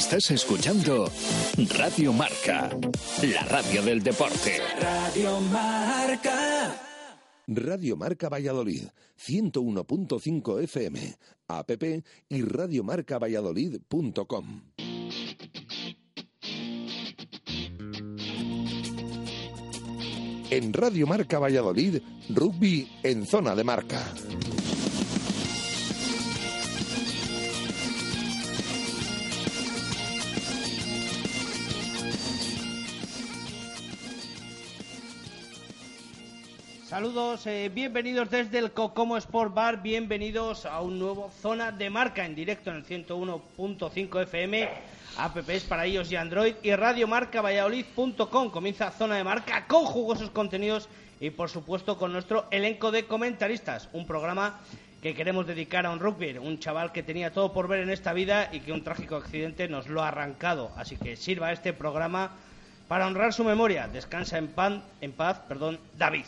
Estás escuchando Radio Marca, la radio del deporte. Radio Marca. Radio Marca Valladolid, 101.5 FM, app y radiomarcavalladolid.com. En Radio Marca Valladolid, rugby en zona de marca. Saludos, eh, bienvenidos desde el Cocomo Sport Bar, bienvenidos a un nuevo Zona de Marca en directo en el 101.5 FM, apps para iOS y Android y radiomarcavalladolid.com. Comienza Zona de Marca con jugosos contenidos y por supuesto con nuestro elenco de comentaristas, un programa que queremos dedicar a un rugby, un chaval que tenía todo por ver en esta vida y que un trágico accidente nos lo ha arrancado. Así que sirva este programa para honrar su memoria. Descansa en, pan, en paz, perdón, David.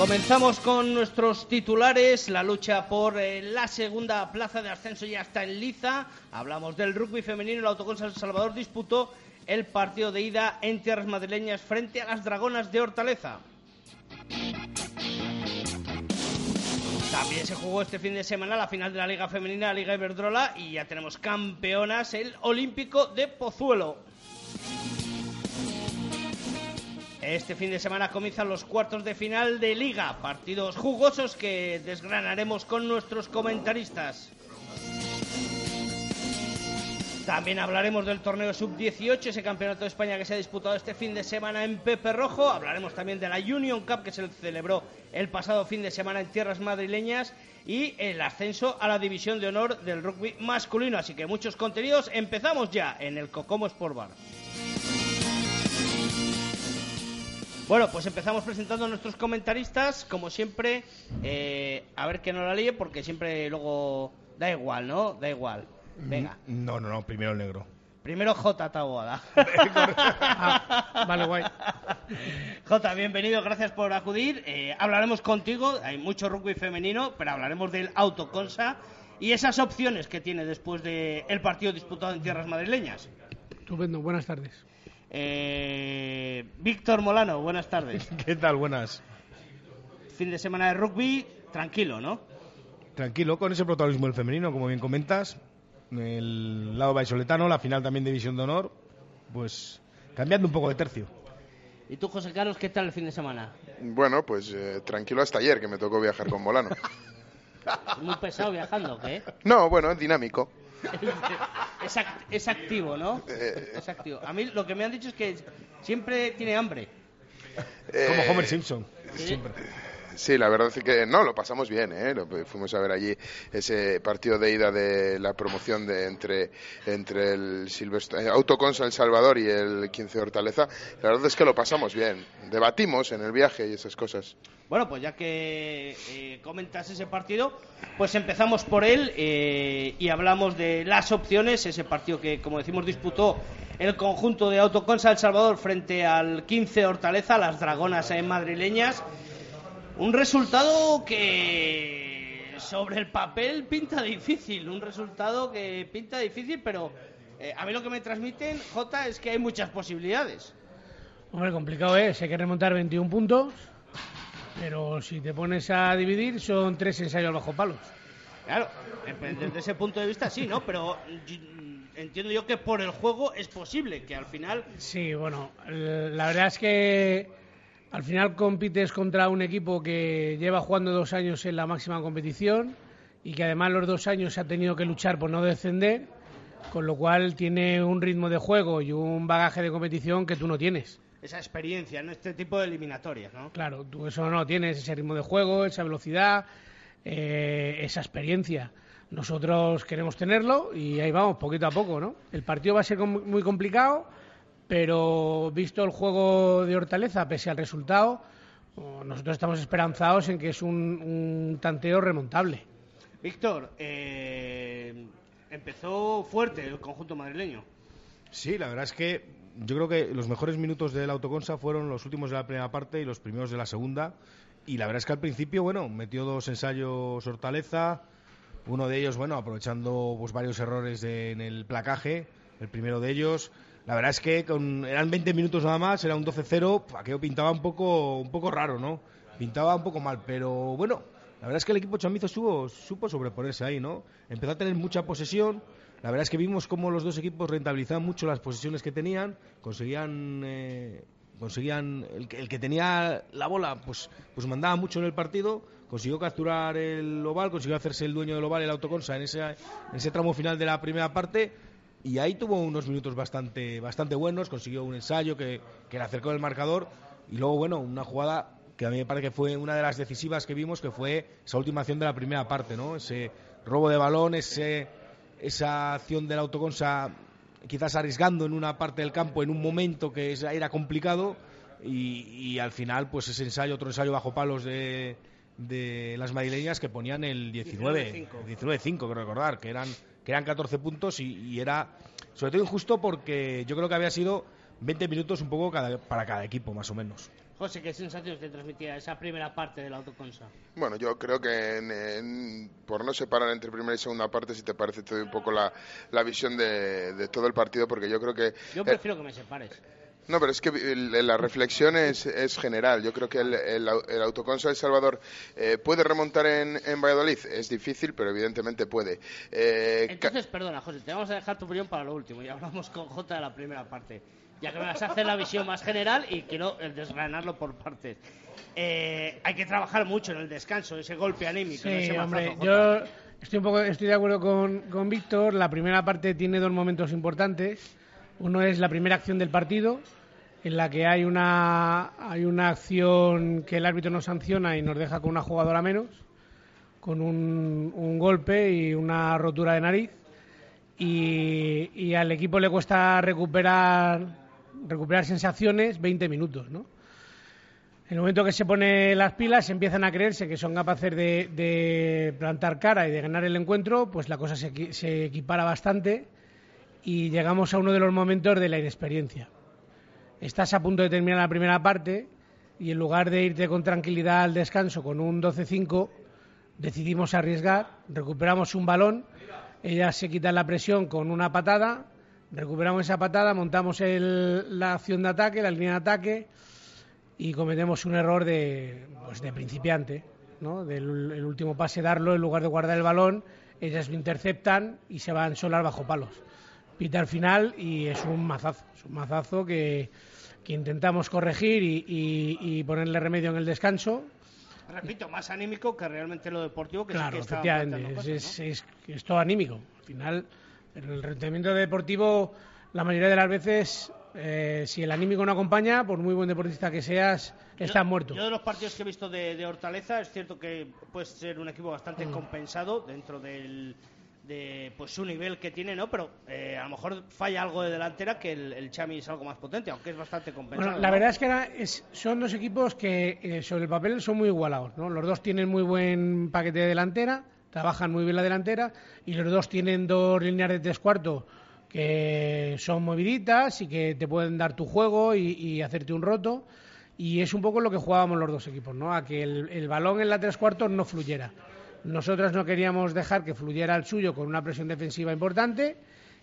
Comenzamos con nuestros titulares. La lucha por eh, la segunda plaza de ascenso ya está en liza. Hablamos del rugby femenino. El Autocon San Salvador disputó el partido de ida en tierras madrileñas frente a las Dragonas de Hortaleza. También se jugó este fin de semana la final de la Liga Femenina, la Liga Iberdrola, y ya tenemos campeonas, el Olímpico de Pozuelo. Este fin de semana comienzan los cuartos de final de liga, partidos jugosos que desgranaremos con nuestros comentaristas. También hablaremos del torneo sub-18, ese campeonato de España que se ha disputado este fin de semana en Pepe Rojo. Hablaremos también de la Union Cup que se celebró el pasado fin de semana en tierras madrileñas y el ascenso a la división de honor del rugby masculino. Así que muchos contenidos. Empezamos ya en el Cocomo Sport Bar. Bueno, pues empezamos presentando a nuestros comentaristas, como siempre, eh, a ver que no la líe, porque siempre luego da igual, ¿no? Da igual. Venga. No, no, no, primero el negro. Primero J. Taboada. Ah, vale, guay. J, bienvenido, gracias por acudir. Eh, hablaremos contigo, hay mucho rugby femenino, pero hablaremos del autoconsa y esas opciones que tiene después del partido disputado en tierras madrileñas. Estupendo, buenas tardes. Eh, Víctor Molano, buenas tardes. ¿Qué tal? Buenas. Fin de semana de rugby, tranquilo, ¿no? Tranquilo, con ese protagonismo del femenino, como bien comentas. El lado vallisoletano, la final también de División de Honor, pues cambiando un poco de tercio. ¿Y tú, José Carlos, qué tal el fin de semana? Bueno, pues eh, tranquilo hasta ayer que me tocó viajar con Molano. Muy pesado viajando, ¿qué? No, bueno, dinámico. Es, act- es activo, ¿no? Eh. Es activo. A mí lo que me han dicho es que siempre tiene hambre. Como Eh, Homer Simpson. Sí. Siempre. Sí, la verdad es que no, lo pasamos bien, ¿eh? Lo- fuimos a ver allí ese partido de ida de la promoción de entre, entre el Silvestre, eh, Autoconsa El Salvador y el 15 Hortaleza. La verdad es que lo pasamos bien. Debatimos en el viaje y esas cosas. Bueno, pues ya que eh, comentas ese partido, pues empezamos por él eh, y hablamos de las opciones. Ese partido que, como decimos, disputó el conjunto de Autoconsa El Salvador frente al 15 Hortaleza, las dragonas eh, madrileñas. Un resultado que sobre el papel pinta difícil, un resultado que pinta difícil, pero eh, a mí lo que me transmiten, J, es que hay muchas posibilidades. Hombre, complicado es, hay que remontar 21 puntos, pero si te pones a dividir son tres ensayos bajo palos. Claro, eh, desde ese punto de vista sí, ¿no? Pero entiendo yo que por el juego es posible que al final... Sí, bueno, la verdad es que al final compites contra un equipo que lleva jugando dos años en la máxima competición y que además los dos años ha tenido que luchar por no descender, con lo cual tiene un ritmo de juego y un bagaje de competición que tú no tienes. Esa experiencia en este tipo de eliminatorias, ¿no? Claro, tú eso no tienes, ese ritmo de juego, esa velocidad, eh, esa experiencia. Nosotros queremos tenerlo y ahí vamos, poquito a poco, ¿no? El partido va a ser muy complicado, pero visto el juego de Hortaleza, pese al resultado, nosotros estamos esperanzados en que es un, un tanteo remontable. Víctor, eh, empezó fuerte el conjunto madrileño. Sí, la verdad es que yo creo que los mejores minutos del Autoconsa fueron los últimos de la primera parte y los primeros de la segunda. Y la verdad es que al principio, bueno, metió dos ensayos Hortaleza, uno de ellos, bueno, aprovechando pues varios errores en el placaje, el primero de ellos. La verdad es que con, eran 20 minutos nada más, era un 12-0, aquello pintaba un poco, un poco raro, ¿no? Pintaba un poco mal, pero bueno, la verdad es que el equipo chamizo supo, supo sobreponerse ahí, ¿no? Empezó a tener mucha posesión, la verdad es que vimos cómo los dos equipos rentabilizaban mucho las posiciones que tenían, conseguían, eh, conseguían el, que, tenía la bola, pues, pues mandaba mucho en el partido, consiguió capturar el oval, consiguió hacerse el dueño del oval, el autoconsa, en ese, en ese tramo final de la primera parte. Y ahí tuvo unos minutos bastante, bastante buenos, consiguió un ensayo que, que le acercó el marcador y luego, bueno, una jugada que a mí me parece que fue una de las decisivas que vimos, que fue esa última acción de la primera parte, ¿no? Ese robo de balón, ese esa acción del autoconsa quizás arriesgando en una parte del campo en un momento que era complicado y, al final pues ese ensayo, otro ensayo bajo palos de, de las madrileñas que ponían el 19, 19-5, creo recordar, que eran, que eran 14 puntos y, era sobre todo injusto porque yo creo que había sido 20 minutos un poco para cada equipo más o menos. José, ¿qué sensaciones te transmitía esa primera parte del autoconsa? Bueno, yo creo que por no separar entre primera y segunda parte, si te parece, te doy un poco la, visión de, todo el partido, porque yo creo que... Yo prefiero que me separes. No, pero es que la reflexión es, general. Yo creo que el, el, autoconsa de Salvador eh, puede remontar en, Valladolid. Es difícil, pero evidentemente puede. Eh, Entonces, perdona, José, te vamos a dejar tu opinión para lo último. Y hablamos con J de la primera parte ya que me vas a hacer la visión más general y quiero desgranarlo por partes. Eh, hay que trabajar mucho en el descanso, ese golpe anímico. Sí, hombre, yo estoy, un poco, estoy de acuerdo con, con Víctor. La primera parte tiene dos momentos importantes. Uno es la primera acción del partido, en la que hay una, hay una acción que el árbitro nos sanciona y nos deja con una jugadora menos, con un, un golpe y una rotura de nariz. Y, al equipo le cuesta recuperar recuperar sensaciones 20 minutos, ¿no? En el momento que se pone las pilas, empiezan a creerse que son capaces de, plantar cara y de ganar el encuentro, pues la cosa se, equipara bastante y llegamos a uno de los momentos de la inexperiencia. Estás a punto de terminar la primera parte y en lugar de irte con tranquilidad al descanso con un 12-5, decidimos arriesgar, recuperamos un balón, ellas se quitan la presión con una patada recuperamos esa patada, montamos la acción de ataque, la línea de ataque y cometemos un error de, pues de principiante, ¿no? El último pase darlo en lugar de guardar el balón, ellas lo interceptan y se van solas bajo palos. Pita al final y es un mazazo, es un mazazo que, intentamos corregir y, ponerle remedio en el descanso. Repito, más anímico que realmente lo deportivo que claro, que efectivamente, es, es, es todo anímico. Al final pero el rendimiento deportivo, la mayoría de las veces, eh, si el anímico no acompaña, por muy buen deportista que seas, estás muerto. Yo de los partidos que he visto de, Hortaleza, es cierto que puede ser un equipo bastante mm. compensado dentro del, de pues su nivel que tiene, ¿no? Pero eh, a lo mejor falla algo de delantera que el, Chami es algo más potente, aunque es bastante compensado. la verdad es que son dos equipos que eh, sobre el papel son muy igualados, ¿no? Los dos tienen muy buen paquete de delantera, trabajan muy bien la delantera y los dos tienen dos líneas de tres cuartos que son moviditas y que te pueden dar tu juego y, hacerte un roto. Y es un poco lo que jugábamos los dos equipos, ¿no? A que el, balón en la tres cuartos no fluyera. Nosotros no queríamos dejar que fluyera el suyo con una presión defensiva importante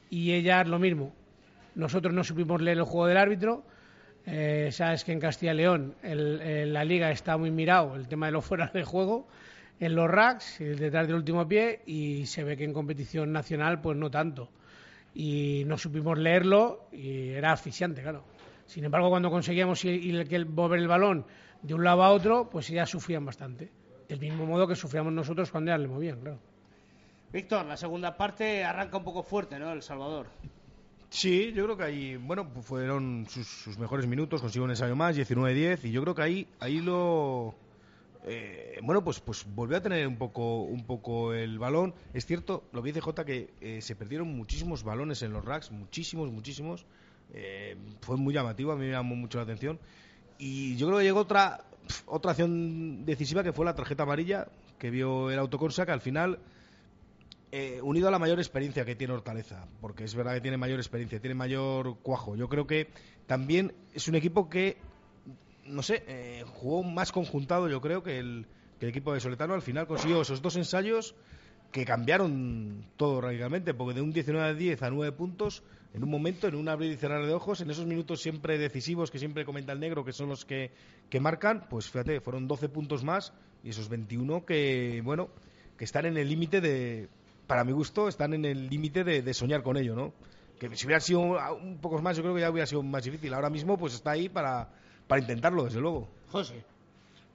y ellas lo mismo. Nosotros no supimos leer el juego del árbitro. Eh, sabes que en Castilla y León la liga está muy mirado el tema de los fuera de juego en los racks, detrás del último pie, y se ve que en competición nacional, pues no tanto. Y no supimos leerlo y era asfixiante, claro. Sin embargo, cuando conseguíamos mover el balón de un lado a otro, pues ya sufrían bastante. Del mismo modo que sufríamos nosotros cuando ya le movían, claro. Víctor, la segunda parte arranca un poco fuerte, ¿no? El Salvador. Sí, yo creo que ahí, bueno, pues fueron sus, mejores minutos, consiguió un ensayo más, 19-10, y yo creo que ahí, ahí lo, eh, bueno, pues, pues volvió a tener un poco, un poco el balón. Es cierto, lo que dice Jota, que eh, se perdieron muchísimos balones en los racks, muchísimos, muchísimos. Eh, fue muy llamativo, a mí me llamó mucho la atención. Y yo creo que llegó otra, otra acción decisiva que fue la tarjeta amarilla que vio el autocorsa, que al final eh, unido a la mayor experiencia que tiene Hortaleza, porque es verdad que tiene mayor experiencia, tiene mayor cuajo. Yo creo que también es un equipo que, no sé, eh, jugó más conjuntado, yo creo, que el, que el equipo de Soletano. Al final consiguió esos dos ensayos que cambiaron todo radicalmente, porque de un 19 a 10 a 9 puntos, en un momento, en un abrir y cerrar de ojos, en esos minutos siempre decisivos que siempre comenta el negro, que son los que, que marcan, pues fíjate, fueron 12 puntos más y esos 21 que, bueno, que están en el límite de, para mi gusto, están en el límite de, de, soñar con ello, ¿no? Que si hubiera sido un poco más, yo creo que ya hubiera sido más difícil. Ahora mismo, pues está ahí para, para intentarlo, desde luego. José.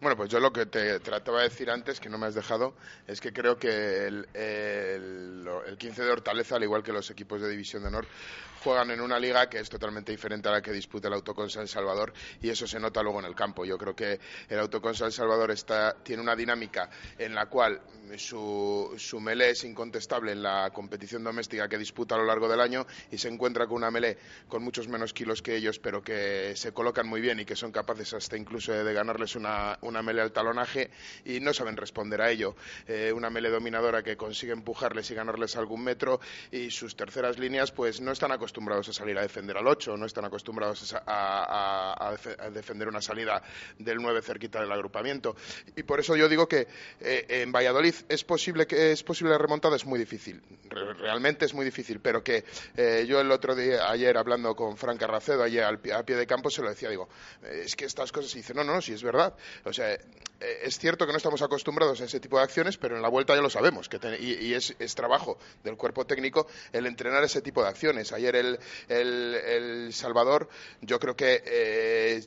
Bueno, pues yo lo que te trataba de decir antes, que no me has dejado, es que creo que el, el, el 15 de Hortaleza, al igual que los equipos de División de Honor, juegan en una liga que es totalmente diferente a la que disputa el Autoconsa El Salvador y eso se nota luego en el campo. Yo creo que el Autoconsa El Salvador tiene una dinámica en la cual su, su melé es incontestable en la competición doméstica que disputa a lo largo del año y se encuentra con una melé con muchos menos kilos que ellos, pero que se colocan muy bien y que son capaces hasta incluso de ganarles una, una melé al talonaje y no saben responder a ello. Eh, una melé dominadora que consigue empujarles y ganarles algún metro y sus terceras líneas pues no están acostumbrados a salir a defender al 8, no están acostumbrados a, a, a, a defender una salida del 9 cerquita del agrupamiento. Y por eso yo digo que eh, en Valladolid es posible que es posible la remontada es muy difícil. Realmente es muy difícil pero que eh, yo el otro día ayer hablando con Fran Carracedo ayer al, a pie de campo se lo decía digo eh, es que estas cosas y dice no no no si es verdad o sea es cierto que no estamos acostumbrados a ese tipo de acciones pero en la vuelta ya lo sabemos que y, es, trabajo del cuerpo técnico el entrenar ese tipo de acciones. Ayer el, el, Salvador yo creo que eh,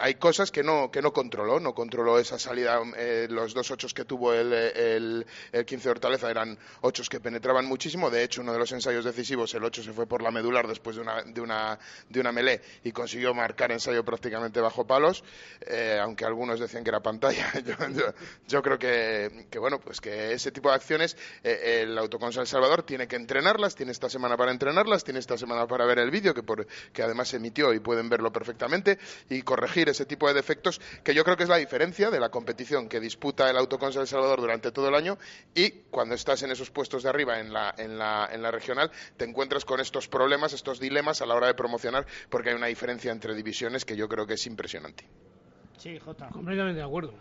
hay cosas que no, que no controló, no controló esa salida. Eh, los dos ochos que tuvo el, el, el 15 de Hortaleza eran ochos que penetraban muchísimo. De hecho, uno de los ensayos decisivos, el 8 se fue por la medular después de una, de una, de una melé y consiguió marcar ensayo prácticamente bajo palos, eh, aunque algunos decían que era pantalla. yo, yo, yo, creo que, que, bueno, pues que ese tipo de acciones eh, el Autoconsa El Salvador tiene que entrenarlas, tiene esta semana para entrenarlas, tiene esta semana para ver el vídeo, que, que además se emitió y pueden verlo perfectamente, y corregir ese tipo de defectos que yo creo que es la diferencia de la competición que disputa el Autoconsa El Salvador durante todo el año y cuando estás en esos puestos de arriba en la, en la, en la regional te encuentras con estos problemas, estos dilemas a la hora de promocionar porque hay una diferencia entre divisiones que yo creo que es impresionante. Sí, Jota. Completamente de acuerdo.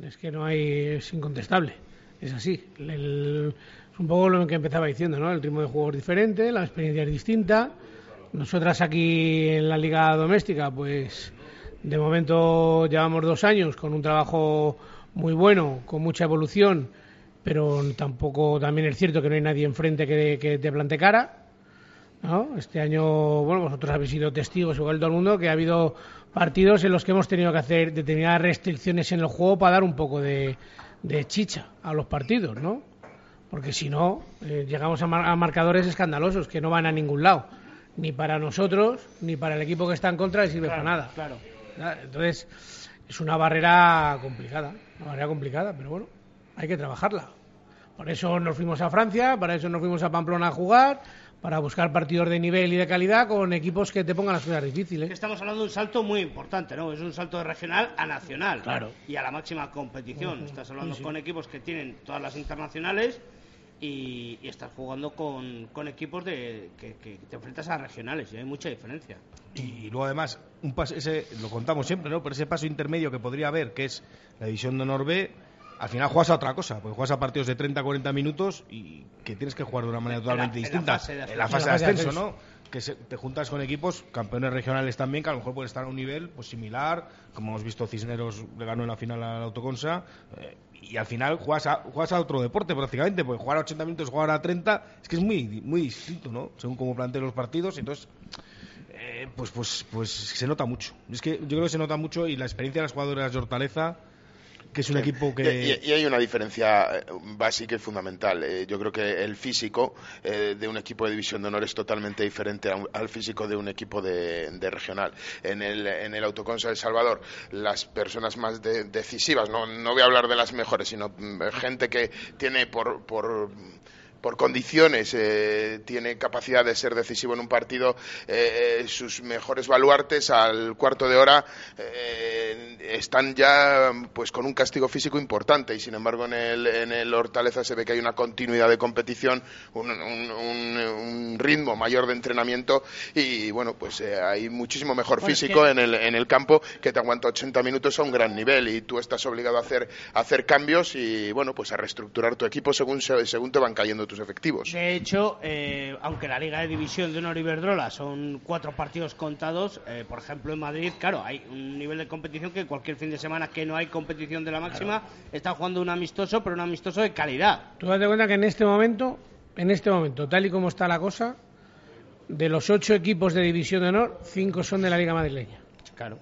Es que no hay, es incontestable. Es así. El, es un poco lo que empezaba diciendo, ¿no? El ritmo de juego es diferente, la experiencia es distinta. Nosotras aquí en la liga doméstica, pues de momento llevamos dos años con un trabajo muy bueno, con mucha evolución, pero tampoco también es cierto que no hay nadie enfrente que, que te plante cara. ¿no? Este año, bueno, vosotros habéis sido testigos, igual todo el mundo, que ha habido partidos en los que hemos tenido que hacer determinadas restricciones en el juego para dar un poco de, de chicha a los partidos, ¿no? Porque si no, eh, llegamos a, mar a marcadores escandalosos que no van a ningún lado ni para nosotros ni para el equipo que está en contra le sirve claro, para nada. Claro. Entonces, es una barrera complicada, una barrera complicada, pero bueno, hay que trabajarla. Por eso nos fuimos a Francia, para eso nos fuimos a Pamplona a jugar, para buscar partidos de nivel y de calidad con equipos que te pongan las cosas difíciles. Estamos hablando de un salto muy importante, ¿no? Es un salto de regional a nacional. Claro. Y a la máxima competición. Uh -huh. Estás hablando Sí, sí. con equipos que tienen todas las internacionales y, y estás jugando con, con equipos de, que, que, te enfrentas a regionales y hay mucha diferencia. Y, luego además, un paso, ese, lo contamos siempre, ¿no? Pero ese paso intermedio que podría haber, que es la división de honor B, al final juegas a otra cosa, porque juegas a partidos de 30-40 minutos y que tienes que jugar de una manera totalmente en la, distinta. En la fase de ascenso ¿no? Que se, te juntas con equipos, campeones regionales también, que a lo mejor pueden estar a un nivel pues similar, como hemos visto Cisneros le ganó en la final al Autoconsa, eh, y al final juegas a, juegas a otro deporte prácticamente, porque jugar a 80 minutos, jugar a 30, es que es muy, muy distinto, ¿no? Según cómo planteen los partidos, entonces eh, pues, pues, pues se nota mucho. Es que yo creo que se nota mucho y la experiencia de las jugadoras de Hortaleza, que es un equipo que... Y, y, hay una diferencia eh, básica y fundamental. Eh, yo creo que el físico eh, de un equipo de división de honor es totalmente diferente un, al físico de un equipo de, de, regional. En el, en el Autoconsa El Salvador, las personas más de, decisivas, no, no voy a hablar de las mejores, sino mm, gente que tiene por... por por condiciones eh, tiene capacidad de ser decisivo en un partido, eh, sus mejores baluartes al cuarto de hora están ya pues con un castigo físico importante y sin embargo en el, en el Hortaleza se ve que hay una continuidad de competición, un, un, ritmo mayor de entrenamiento y bueno, pues hay muchísimo mejor físico en, el, en el campo que te aguanta 80 minutos a un gran nivel y tú estás obligado a hacer, a hacer cambios y bueno, pues a reestructurar tu equipo según, según te van cayendo tus efectivos. De hecho, eh, aunque la Liga de División de Honor Iberdrola son cuatro partidos contados, eh, por ejemplo en Madrid, claro, hay un nivel de competición que cualquier fin de semana que no hay competición de la máxima está jugando un amistoso, pero un amistoso de calidad. Tú date cuenta que en este momento, en este momento, tal y como está la cosa, de los ocho equipos de División de Honor, cinco son de la Liga madrileña. Claro.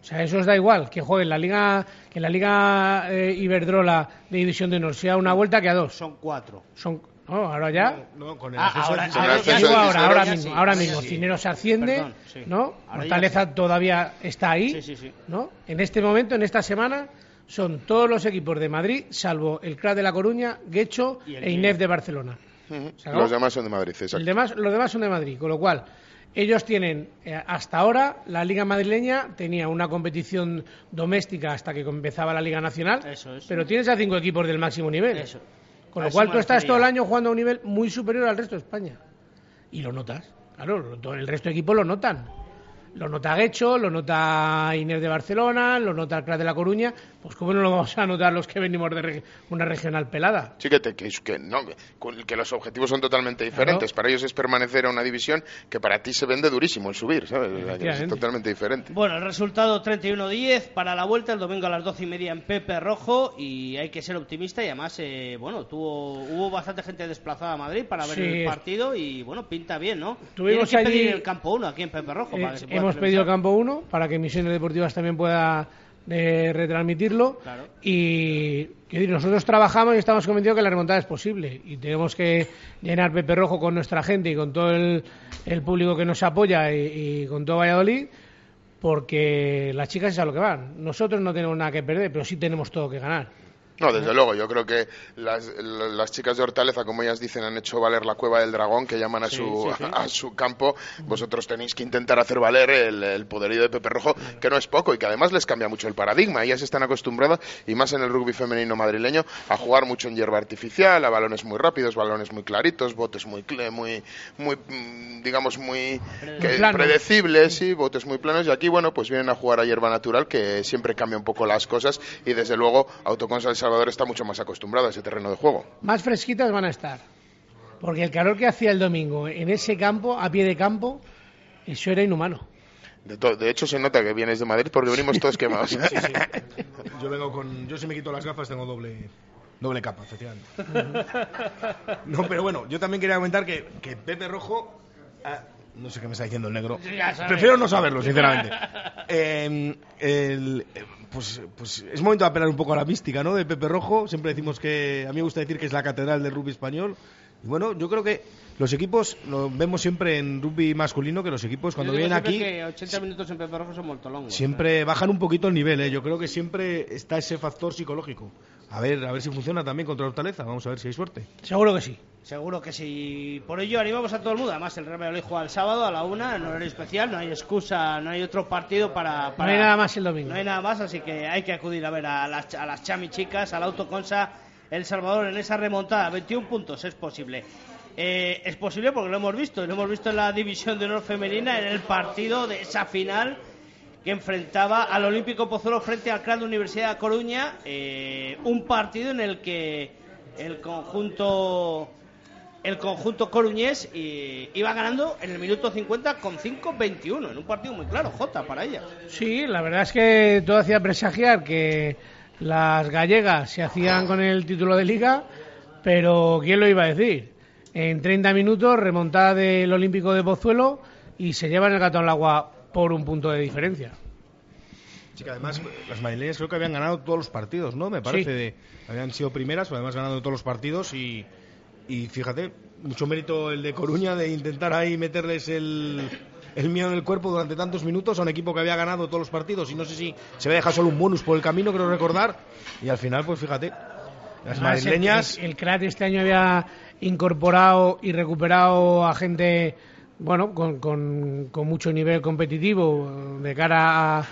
O sea, eso os da igual que jueguen la Liga, que la Liga eh, Iberdrola de División de Honor sea una vuelta que a dos. Son cuatro. Son, ahora ya. No, con el Ah, ahora- ahora- mismo, sí, ahora mismo. sí. Cineros asciende, Perdón, sí. ¿no? Ya Hortaleza todavía está ahí, Sí, sí, sí. ¿no? En este momento, en esta semana, son todos los equipos de Madrid, salvo el CRA de La Coruña, Guecho e INEF de Barcelona. ¿Se? Los demás son de Madrid, exacto. El demás, los demás son de Madrid, con lo cual ellos tienen, eh, hasta ahora, la Liga Madrileña tenía una competición doméstica hasta que empezaba la Liga Nacional, Eso pero tienes a cinco equipos del máximo nivel. Eso. Con lo cual tú estás todo el año jugando a un nivel muy superior al resto de España. Y lo notas. Claro, el resto de equipos lo notan. Lo nota Guecho, lo nota Inés de Barcelona, lo nota el Crat de La Coruña. Pues cómo no lo vamos a notar los que venimos de reg- una regional pelada. Sí, que, te- que, que no, que, que los objetivos son totalmente diferentes. Para ellos es permanecer en una división que para ti se vende durísimo el subir, ¿sabes? O sea, que Es totalmente diferente. Bueno, el resultado 31-10 para la vuelta el domingo a las 12 y media en Pepe Rojo y hay que ser optimista y además, eh, bueno, tuvo, hubo bastante gente desplazada a Madrid para ver Sí. el partido y bueno, pinta bien, ¿no? Tuvimos que allí- pedir el campo 1 aquí en Pepe Rojo. Eh, para que se pueda hemos pedido televisar. campo 1 para que Misiones Deportivas también pueda eh, retransmitirlo. Claro. Y decir, nosotros trabajamos y estamos convencidos que la remontada es posible. Y tenemos que llenar Pepe Rojo con nuestra gente y con todo el, el público que nos apoya y, y con todo Valladolid. Porque las chicas es a lo que van. Nosotros no tenemos nada que perder, pero sí tenemos todo que ganar. No, desde luego, yo creo que las, las chicas de Hortaleza, como ellas dicen, han hecho valer la cueva del dragón, que llaman a, Sí, su, sí, sí. a su campo. Vosotros tenéis que intentar hacer valer el, el poderío de Pepe Rojo, que no es poco y que además les cambia mucho el paradigma. Ellas están acostumbradas, y más en el rugby femenino madrileño, a jugar mucho en hierba artificial, a balones muy rápidos, balones muy claritos, botes muy, muy, muy mm, digamos, muy que- predecibles, y botes muy planos. Y aquí, bueno, pues vienen a jugar a hierba natural, que siempre cambia un poco las cosas. Y desde luego, Autoconsa El Salvador está mucho más acostumbrado a ese terreno de juego. Más fresquitas van a estar. Porque el calor que hacía el domingo en ese campo, a pie de campo, eso era inhumano. De, de hecho, se nota que vienes de Madrid porque venimos todos quemados. Yo vengo con. Yo si me quito las gafas tengo doble. Doble capa, efectivamente. no, pero bueno, yo también quería comentar que, que Pepe Rojo. ah, no sé qué me está diciendo el negro. Prefiero no saberlo, sinceramente. Eh, el- pues, pues es momento de apelar un poco a la mística, ¿no? De Pepe Rojo. Siempre decimos que. A mí me gusta decir que es la catedral del rugby español. Y bueno, yo creo que los equipos, lo vemos siempre en rugby masculino, que los equipos cuando vienen aquí. que 80 minutos en Pepe Rojo son muy. Siempre bajan un poquito el nivel, ¿eh? yo creo que siempre está ese factor psicológico. A ver, a ver si funciona también contra Hortaleza, vamos a ver si hay suerte. Seguro que sí. Seguro que sí. Por ello animamos a todo el mundo. Además, el Real Valladolid juega el sábado a la una, en horario especial. No hay excusa, no hay otro partido para. No hay nada más el domingo. No hay nada más, así que hay que acudir a ver a las, a las chami chicas, al Autoconsa El Salvador en esa remontada. 21 puntos, es posible. Eh, es posible porque lo hemos visto, lo hemos visto en la División de Honor Femenina, en el partido de esa final que enfrentaba al Olímpico Pozuelo frente al CRAD de Universidad de Coruña. eh, un partido en el que el conjunto el conjunto coruñés eh, iba ganando en el minuto 50 con 5-21, en un partido muy claro, Jota, para ella. Sí, la verdad es que todo hacía presagiar que las gallegas se hacían con el título de liga, pero ¿quién lo iba a decir? En 30 minutos, remontada del Olímpico de Pozuelo y se llevan el gato al agua por un punto de diferencia. Sí, que además las madrileñas creo que habían ganado todos los partidos, ¿no? Me parece. Sí. De, habían sido primeras, pero además ganando todos los partidos y, y fíjate, mucho mérito el de Coruña de intentar ahí meterles el, el miedo en el cuerpo durante tantos minutos a un equipo que había ganado todos los partidos y no sé si se había dejado solo un bonus por el camino, creo recordar. Y al final, pues fíjate, las Además, madrileñas... El, el, el Crat este año había incorporado y recuperado a gente bueno con, con, mucho nivel competitivo de cara a,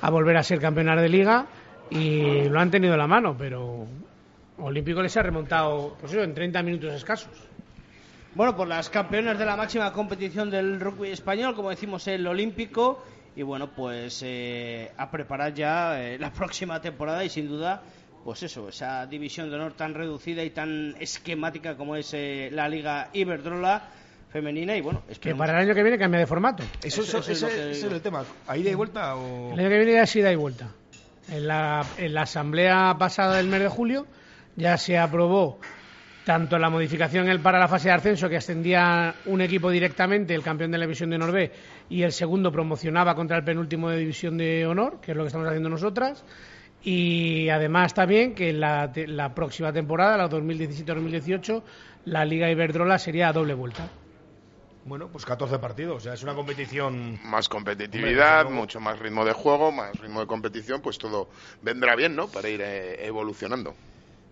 a volver a ser campeonar de liga y lo han tenido en la mano, pero Olímpico les ha remontado pues eso, en 30 minutos escasos. Bueno, por las campeonas de la máxima competición del rugby español, como decimos, el Olímpico. Y bueno, pues eh, a preparar ya eh, la próxima temporada y sin duda, pues eso, esa división de honor tan reducida y tan esquemática como es eh, la Liga Iberdrola femenina y bueno, es que para el año que viene cambia de formato. Eso, eso, ese, ese es el tema. ¿Ahí de vuelta o...? El año que viene ya sí da y vuelta. En la, en la asamblea pasada del mes de julio ya se aprobó tanto la modificación el para la fase de ascenso que ascendía un equipo directamente, el campeón de la división de honor B, y el segundo promocionaba contra el penúltimo de división de honor, que es lo que estamos haciendo nosotras. Y además también que la, la próxima temporada, la 2017-2018, la Liga Iberdrola sería a doble vuelta. Bueno, pues 14 partidos, o sea, es una competición... Más competitividad, mucho más ritmo de juego, más ritmo de competición, pues todo vendrá bien, ¿no? Para ir eh, evolucionando.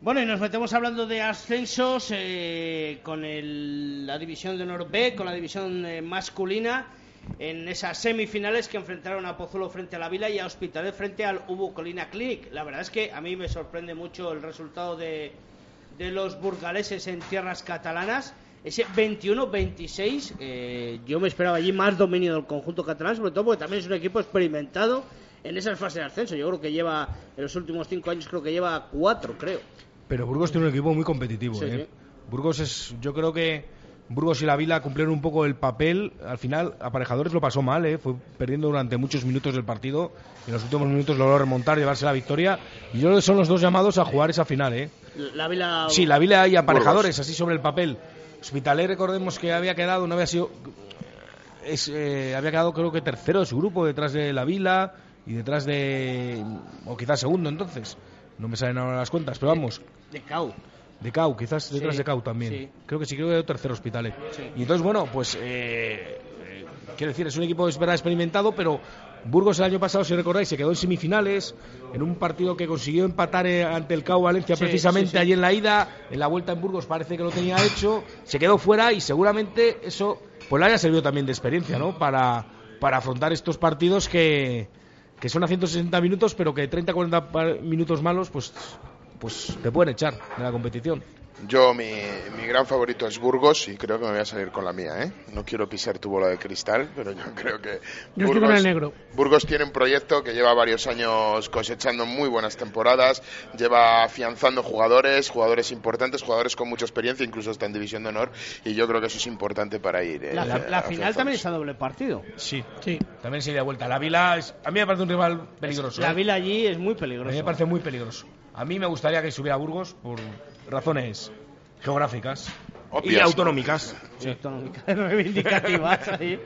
Bueno, y nos metemos hablando de ascensos eh, con el, la división de honor B, con la división eh, masculina, en esas semifinales que enfrentaron a Pozuelo frente a la Vila y a Hospitalet frente al Ubu Colina Clinic. La verdad es que a mí me sorprende mucho el resultado de, de los burgaleses en tierras catalanas ese 21-26, eh, yo me esperaba allí más dominio del conjunto catalán, sobre todo porque también es un equipo experimentado en esas fases de ascenso. Yo creo que lleva, en los últimos cinco años, creo que lleva cuatro, creo. Pero Burgos tiene un equipo muy competitivo. ¿eh? Burgos es, yo creo que Burgos y la Vila cumplieron un poco el papel. Al final, Aparejadores lo pasó mal, ¿eh? fue perdiendo durante muchos minutos del partido. Y en los últimos minutos logró remontar, llevarse la victoria. Y yo creo que son los dos llamados a jugar esa final. ¿eh? La Vila. Sí, la Vila y Aparejadores, así sobre el papel. Hospitalet, recordemos que había quedado, no había sido. Es, eh, había quedado, creo que tercero de su grupo, detrás de la Vila y detrás de. o quizás segundo entonces. No me salen ahora las cuentas, pero vamos. De Cau. De Cau, quizás detrás de Cau también. Creo que sí, creo que de tercer Hospitalet. Y entonces, bueno, pues. Eh, eh, quiero decir, es un equipo, es verdad, experimentado, pero Burgos el año pasado, si recordáis, se quedó en semifinales en un partido que consiguió empatar eh, ante el CAU Valencia precisamente allí en la ida. En la vuelta en Burgos parece que lo tenía hecho. Se quedó fuera y seguramente eso pues le haya servido también de experiencia, ¿no? Para, para afrontar estos partidos que, que son a 160 minutos, pero que 30-40 minutos malos, pues, pues te pueden echar de la competición. Yo, mi, mi, gran favorito es Burgos y creo que me voy a salir con la mía, ¿eh? No quiero pisar tu bola de cristal, pero yo creo que. Yo Burgos, estoy con el negro. Burgos tiene un proyecto que lleva varios años cosechando muy buenas temporadas, lleva afianzando jugadores, jugadores importantes, jugadores con mucha experiencia, incluso está en División de Honor, y yo creo que eso es importante para ir. Eh, la, la final también es a doble partido. Sí, sí. También se da vuelta. La Vila, es, a mí me parece un rival peligroso. La ¿eh? Vila allí es muy peligroso. A mí me parece muy peligroso. A mí me gustaría que subiera a Burgos por razones geográficas Obvias. y autonómicas. Sí. Autonómicas, reivindicativas. ahí.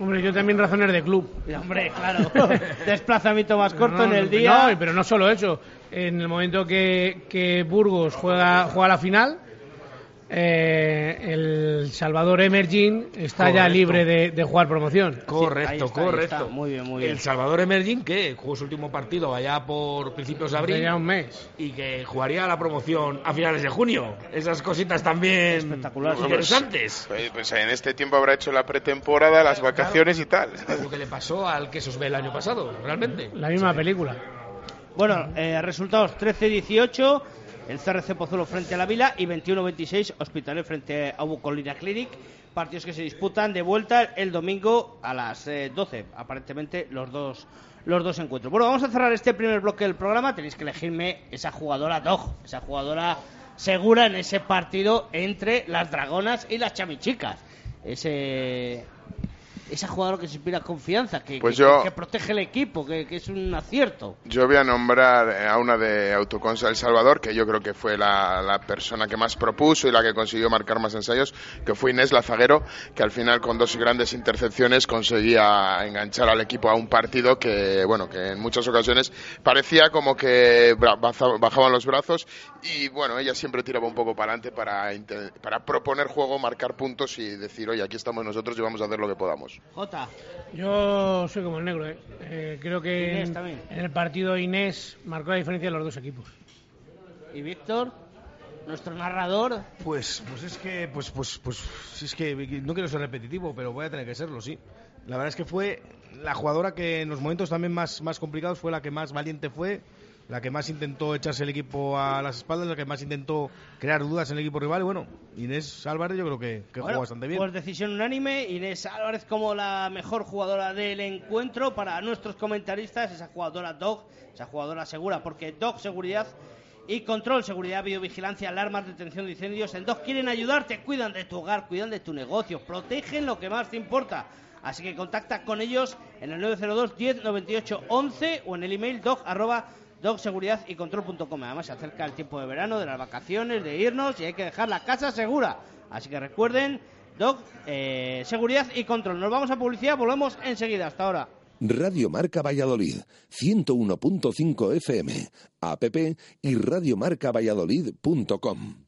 Hombre, yo también razones de club. Y, hombre, claro. Desplazamiento más corto no, en el día. No, pero no solo eso. En el momento que, que Burgos juega, juega la final, eh, el Salvador Emerging está Correcto. ya libre de, de jugar promoción. Correcto, está, correcto. Muy bien, muy bien. El Salvador Emerging, que jugó su último partido allá por principios de abril Ya un mes. y que jugaría la promoción a finales de junio. Esas cositas también Espectaculares. interesantes. Pues, pues en este tiempo habrá hecho la pretemporada, las vacaciones y tal. Lo que le pasó al Quesos B el año pasado, realmente. La misma película. Bueno, eh, resultados 13-18, el CRC Pozuelo frente a la Vila y 21-26 Hospitalet frente a Ubucolina Clinic. Partidos que se disputan de vuelta el domingo a las eh, 12, aparentemente los dos los dos encuentros. Bueno, vamos a cerrar este primer bloque del programa. Tenéis que elegirme esa jugadora dog, esa jugadora segura en ese partido entre las dragonas y las chamichicas. Ese esa jugadora que se inspira confianza, que, Pues que- yo- que protege el equipo, que, que es un acierto. Yo voy a nombrar eh, a una de Autoconsa El Salvador, que yo creo que fue la, la persona que más propuso y la que consiguió marcar más ensayos, que fue Inés Lazaguero, que al final con dos grandes intercepciones conseguía enganchar al equipo a un partido que, bueno, que en muchas ocasiones parecía como que bajaban los brazos y, bueno, ella siempre tiraba un poco para adelante para proponer juego, marcar puntos y decir, oye, aquí estamos nosotros y vamos a hacer lo que podamos. Jota, Yo soy como el negro, ¿eh? Eh, creo que Inés en, en el partido Inés marcó la diferencia de los dos equipos. ¿y Víctor? nuestro narrador. Pues, pues es que, pues, pues, pues, es que no quiero ser repetitivo, pero voy a tener que serlo, sí. La verdad es que fue la jugadora que en los momentos también más, más complicados fue la que más valiente fue, la que más intentó echarse el equipo a las espaldas, la que más intentó crear dudas en el equipo rival. Y bueno, Inés Álvarez yo creo que, jugó bastante bien. Pues decisión unánime, Inés Álvarez como la mejor jugadora del encuentro para nuestros comentaristas, esa jugadora dog, esa jugadora segura, porque dog seguridad y control, seguridad, videovigilancia, alarmas, detención de incendios. En DOC quieren ayudarte, cuidan de tu hogar, cuidan de tu negocio, protegen lo que más te importa. Así que contacta con ellos en el 902 10 98 11 o en el email doc arroba dogseguridad y control.com. Además se acerca el tiempo de verano, de las vacaciones, de irnos y hay que dejar la casa segura. Así que recuerden, Doc, eh, seguridad y control. Nos vamos a publicidad, volvemos enseguida. Hasta ahora. Radio Marca Valladolid, 101.5 FM, app y radiomarcavalladolid.com.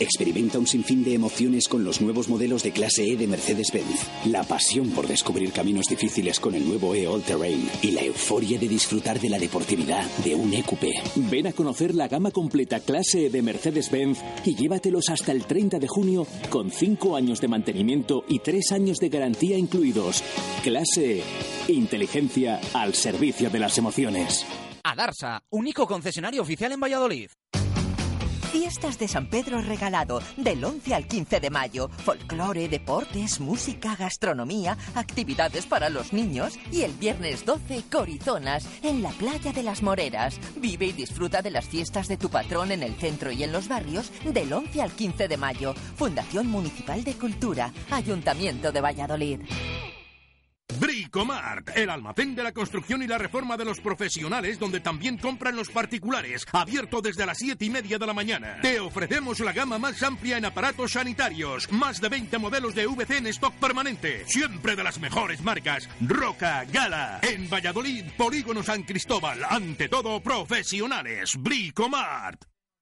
Experimenta un sinfín de emociones con los nuevos modelos de clase E de Mercedes-Benz. La pasión por descubrir caminos difíciles con el nuevo E All Terrain y la euforia de disfrutar de la deportividad de un EQP. Ven a conocer la gama completa clase E de Mercedes-Benz y llévatelos hasta el 30 de junio con 5 años de mantenimiento y 3 años de garantía incluidos. Clase E. Inteligencia al servicio de las emociones. Adarsa, único concesionario oficial en Valladolid. Fiestas de San Pedro Regalado, del 11 al 15 de mayo. Folclore, deportes, música, gastronomía, actividades para los niños. Y el viernes 12, Corizonas, en la playa de las Moreras. Vive y disfruta de las fiestas de tu patrón en el centro y en los barrios, del 11 al 15 de mayo. Fundación Municipal de Cultura, Ayuntamiento de Valladolid. Bricomart, el almacén de la construcción y la reforma de los profesionales, donde también compran los particulares, abierto desde las 7 y media de la mañana. Te ofrecemos la gama más amplia en aparatos sanitarios, más de 20 modelos de VC en stock permanente, siempre de las mejores marcas, Roca, Gala. En Valladolid, Polígono San Cristóbal, ante todo profesionales, Bricomart.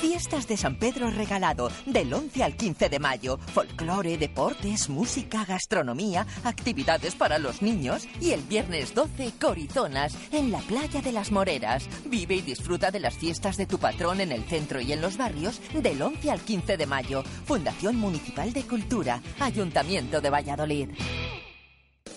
Fiestas de San Pedro Regalado, del 11 al 15 de mayo. Folclore, deportes, música, gastronomía, actividades para los niños. Y el viernes 12, Corizonas, en la playa de las Moreras. Vive y disfruta de las fiestas de tu patrón en el centro y en los barrios, del 11 al 15 de mayo. Fundación Municipal de Cultura, Ayuntamiento de Valladolid.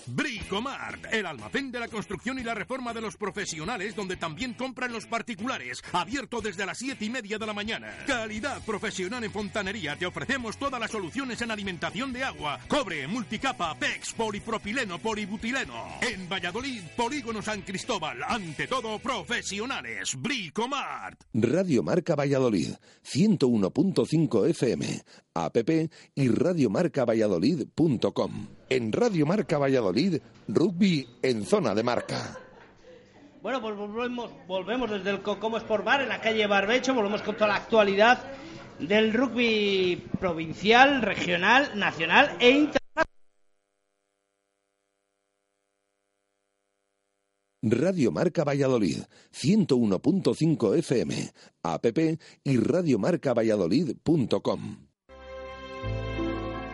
Bricomart, el almacén de la construcción y la reforma de los profesionales, donde también compran los particulares, abierto desde las 7 y media de la mañana. Calidad profesional en fontanería, te ofrecemos todas las soluciones en alimentación de agua, cobre, multicapa, PEX, polipropileno, polibutileno. En Valladolid, Polígono San Cristóbal, ante todo profesionales, Bricomart. Radio Marca Valladolid, 101.5 FM, app y radiomarcavalladolid.com. En Radio Marca Valladolid, rugby en zona de marca. Bueno, pues volvemos, volvemos desde el Cocomo Sport Bar en la calle Barbecho, volvemos con toda la actualidad del rugby provincial, regional, nacional e internacional. Radio Marca Valladolid, 101.5 FM, app y radiomarcavalladolid.com.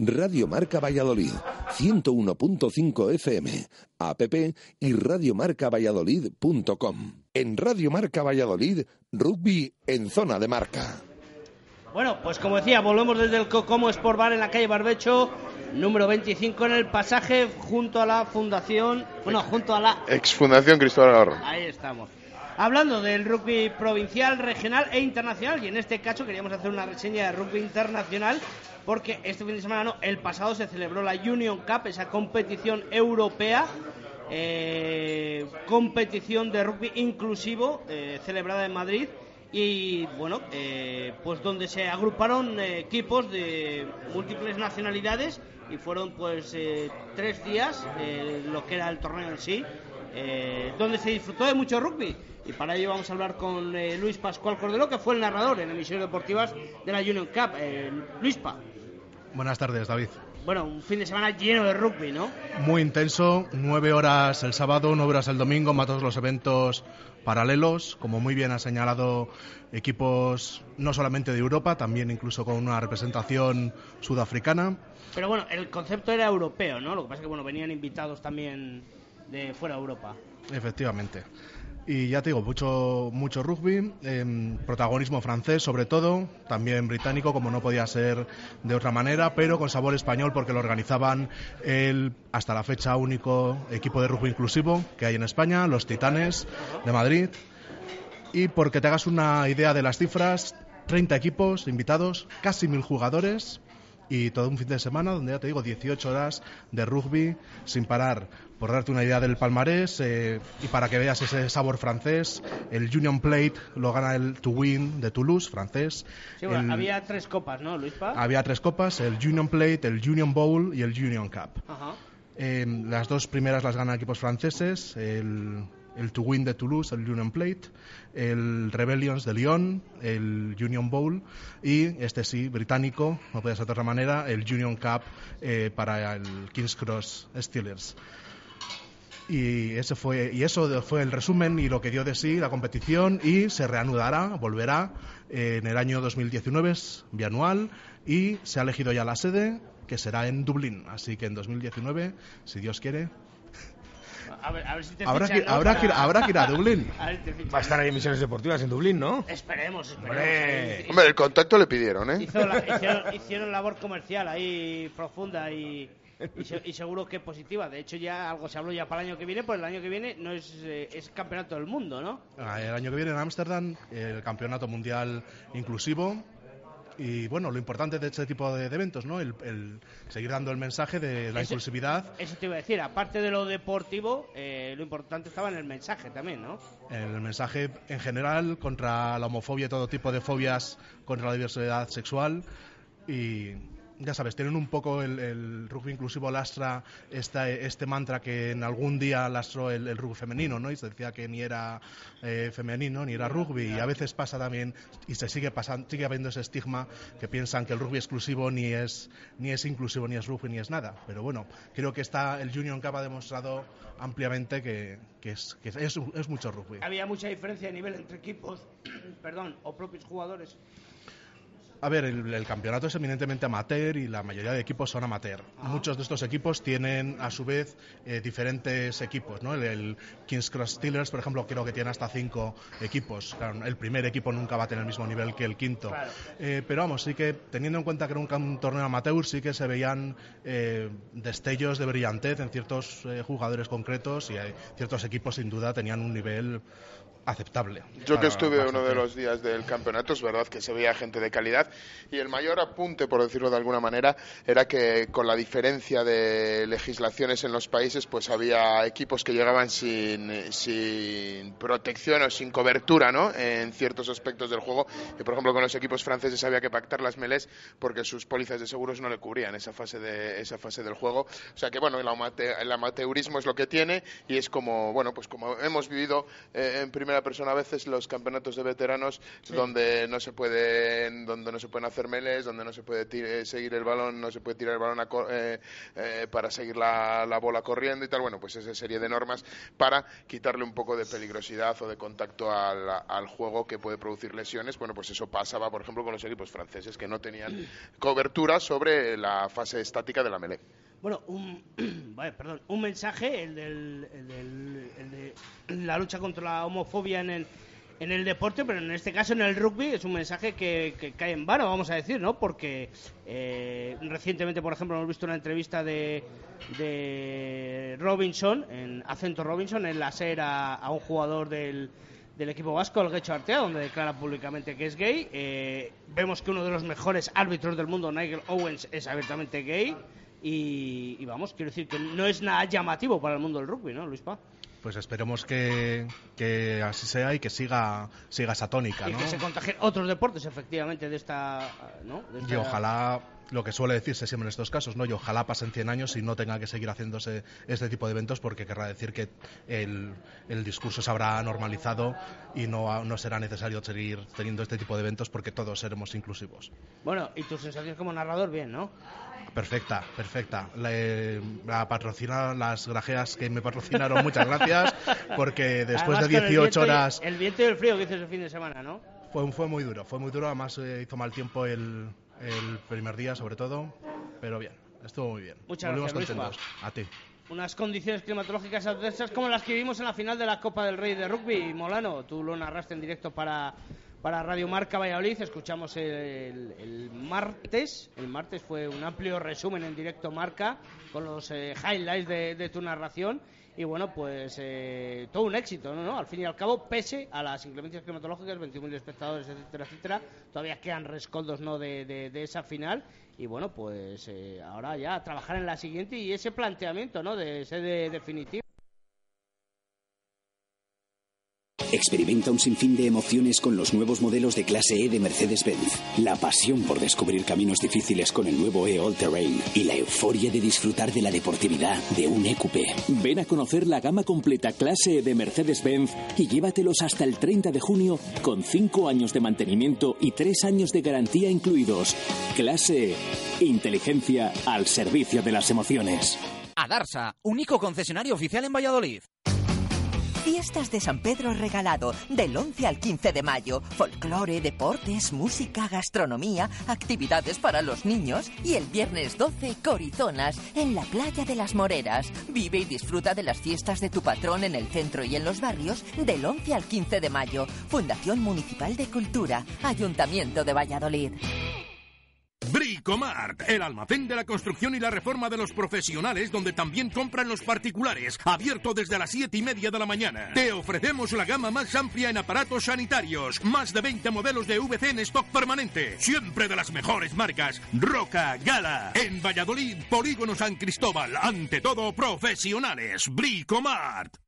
Radio Marca Valladolid, 101.5 FM, app y radiomarcavalladolid.com. En Radio Marca Valladolid, rugby en zona de marca. Bueno, pues como decía, volvemos desde el Cocomo Sport Bar en la calle Barbecho, número 25 en el pasaje, junto a la fundación, bueno, junto a la... Ex Fundación Cristóbal Navarro. Ahí estamos. Hablando del rugby provincial, regional e internacional, y en este caso queríamos hacer una reseña de rugby internacional, porque este fin de semana, no, el pasado se celebró la Union Cup, esa competición europea, eh, competición de rugby inclusivo, eh, celebrada en Madrid, y bueno, eh, pues donde se agruparon equipos de múltiples nacionalidades y fueron pues eh, tres días lo que era el torneo en sí, eh, donde se disfrutó de mucho rugby. Y para ello vamos a hablar con eh, Luis Pascual Cordero, que fue el narrador en emisiones deportivas de la Union Cup. Eh, Luispa, Buenas tardes, David. bueno, un fin de semana lleno de rugby, ¿no? Muy intenso, nueve horas el sábado, nueve horas el domingo, más todos los eventos paralelos, como muy bien ha señalado, equipos no solamente de Europa, también incluso con una representación sudafricana. Pero bueno, el concepto era europeo, ¿no? Lo que pasa es que bueno, venían invitados también de fuera de Europa. Efectivamente. Y ya te digo, mucho, mucho rugby, em, protagonismo francés sobre todo, también británico como no podía ser de otra manera, pero con sabor español porque lo organizaban el hasta la fecha único equipo de rugby inclusivo que hay en España, los Titanes de Madrid. Y porque te hagas una idea de las cifras, 30 equipos invitados, casi mil jugadores y todo un fin de semana donde ya te digo 18 horas de rugby sin parar. Por darte una idea del palmarés eh, y para que veas ese sabor francés, el Union Plate lo gana el To Win de Toulouse, francés. Sí, bueno, El- había tres copas, ¿no, Luispa? había tres copas, el Union Plate, el Union Bowl y el Union Cup. Ajá. Eh, las dos primeras las ganan equipos franceses, el, el To Win de Toulouse, el Union Plate, el Rebellions de Lyon, el Union Bowl y este sí, británico, no puede ser de otra manera, el Union Cup eh, para el King's Cross Steelers. Y, ese fue, y eso fue el resumen y lo que dio de sí la competición y se reanudará, volverá eh, en el año 2019, es bianual, y se ha elegido ya la sede, que será en Dublín. Así que en 2019, si Dios quiere, A ver, a ver si te habrá fichan, que, ¿no? habrá, Para- que, ir- habrá que ir a Dublín. A ver, fichan. Va a estar ahí en misiones deportivas en Dublín, ¿no? Esperemos, esperemos. Hombre. Hombre, el contacto le pidieron, ¿eh? Hizo la- hicieron, hicieron labor comercial ahí profunda y, y, se- y seguro que positiva. De hecho, ya algo se habló ya para el año que viene, pues el año que viene no es, eh, es campeonato del mundo, ¿no? Ah, El año que viene en Ámsterdam, el campeonato mundial inclusivo. Y bueno, lo importante de este tipo de, eventos, ¿no? El, el seguir dando el mensaje de la Eso- inclusividad. Eso te iba a decir, aparte de lo deportivo, eh, lo importante estaba en el mensaje también, ¿no? El mensaje en general contra la homofobia y todo tipo de fobias contra la diversidad sexual. Y ya sabes, tienen un poco el, el rugby inclusivo lastra esta, este mantra que en algún día lastró el, el rugby femenino, ¿no? Y se decía que ni era eh, femenino ni era rugby. Y a veces pasa también, y se sigue pasando, sigue habiendo ese estigma que piensan que el rugby exclusivo ni es, ni es inclusivo, ni es rugby, ni es nada. Pero bueno, creo que está, el Union Cup ha demostrado ampliamente que, que es, que es, es mucho rugby. Había mucha diferencia de nivel entre equipos, perdón, o propios jugadores. A ver, el, el campeonato es eminentemente amateur y la mayoría de equipos son amateur. Muchos de estos equipos tienen, a su vez, eh, diferentes equipos. ¿no? El, el King's Cross Steelers, por ejemplo, creo que tiene hasta cinco equipos. Claro, el primer equipo nunca va a tener el mismo nivel que el quinto. Claro. Eh, pero vamos, sí que teniendo en cuenta que era un, torneo amateur, sí que se veían eh, destellos de brillantez en ciertos eh, jugadores concretos y hay ciertos equipos, sin duda, tenían un nivel aceptable. Yo que estuve uno de los días del campeonato, es verdad que se veía gente de calidad y el mayor apunte, por decirlo de alguna manera, era que con la diferencia de legislaciones en los países, pues había equipos que llegaban sin, sin protección o sin cobertura, ¿no? En ciertos aspectos del juego. Y por ejemplo, con los equipos franceses había que pactar las melés porque sus pólizas de seguros no le cubrían esa fase de esa fase del juego. O sea que bueno, el, amate- el amateurismo es lo que tiene y es como bueno, pues como hemos vivido eh, en primera persona a veces los campeonatos de veteranos donde no se pueden donde no se pueden hacer meles, donde no se puede eh, seguir el balón, no se puede tirar el balón a co- eh, eh, para seguir la, la bola corriendo y tal. Bueno, pues esa serie de normas para quitarle un poco de peligrosidad o de contacto al, al juego que puede producir lesiones. Bueno, pues eso pasaba, por ejemplo, con los equipos franceses que no tenían cobertura sobre la fase estática de la melee. Bueno, un, un mensaje, el, del, el, del- el de la lucha contra la homofobia en el, en el deporte, pero en este caso en el rugby es un mensaje que, cae en vano, vamos a decir, ¿no? Porque eh, recientemente, por ejemplo, hemos visto una entrevista de, de Robinson, en acento Robinson, en la SER a, un jugador del, del equipo vasco, el Gecho Artea, donde declara públicamente que es gay. Eh, vemos que uno de los mejores árbitros del mundo, Nigel Owens, es abiertamente gay. Y, y, vamos, quiero decir que no es nada llamativo para el mundo del rugby, ¿no, Luis Pa? Pues esperemos que, que, así sea y que siga, siga esa tónica. Y que se contagien otros deportes, efectivamente, de esta. Y ojalá, lo que suele decirse siempre en estos casos, ¿no? y ojalá pasen 100 años y no tenga que seguir haciéndose este tipo de eventos, porque querrá decir que el, el discurso se habrá normalizado y no, no será necesario seguir teniendo este tipo de eventos porque todos seremos inclusivos. Bueno, y tu sensación como narrador, bien, ¿no? Perfecta, perfecta. La, patrocina las grajeas que me patrocinaron, muchas gracias, porque después de 18 horas... el viento y el frío que hice el fin de semana, ¿no? Fue, fue muy duro, fue muy duro, además eh, hizo mal tiempo el, el, primer día sobre todo, pero bien, estuvo muy bien. Muchas gracias, contentos. A ti. Unas condiciones climatológicas adversas como las que vimos en la final de la Copa del Rey de Rugby. Molano, tú lo narraste en directo para para Radio Marca Valladolid. Escuchamos el, martes. El martes fue un amplio resumen en directo Marca con los eh, highlights de, tu narración. Y bueno, pues eh, todo un éxito, ¿no? Al fin y al cabo, pese a las inclemencias climatológicas, 21.000 espectadores, etcétera, etcétera, todavía quedan rescoldos, ¿no? De, esa final. Y bueno, pues eh, ahora ya trabajar en la siguiente y ese planteamiento, ¿no? De sede definitivo. Experimenta un sinfín de emociones con los nuevos modelos de clase E de Mercedes-Benz. La pasión por descubrir caminos difíciles con el nuevo E All Terrain y la euforia de disfrutar de la deportividad de un EQP. Ven a conocer la gama completa clase E de Mercedes-Benz y llévatelos hasta el 30 de junio con 5 años de mantenimiento y 3 años de garantía incluidos. Clase E. Inteligencia al servicio de las emociones. Adarsa, único concesionario oficial en Valladolid. Fiestas de San Pedro Regalado, del 11 al 15 de mayo. Folclore, deportes, música, gastronomía, actividades para los niños. Y el viernes 12, Corizonas, en la playa de las Moreras. Vive y disfruta de las fiestas de tu patrón en el centro y en los barrios, del 11 al 15 de mayo. Fundación Municipal de Cultura, Ayuntamiento de Valladolid. Bricomart, el almacén de la construcción y la reforma de los profesionales donde también compran los particulares, abierto desde las 7 y media de la mañana. Te ofrecemos la gama más amplia en aparatos sanitarios, más de 20 modelos de VC en stock permanente, siempre de las mejores marcas, Roca, Gala, en Valladolid, Polígono San Cristóbal, ante todo profesionales, Bricomart.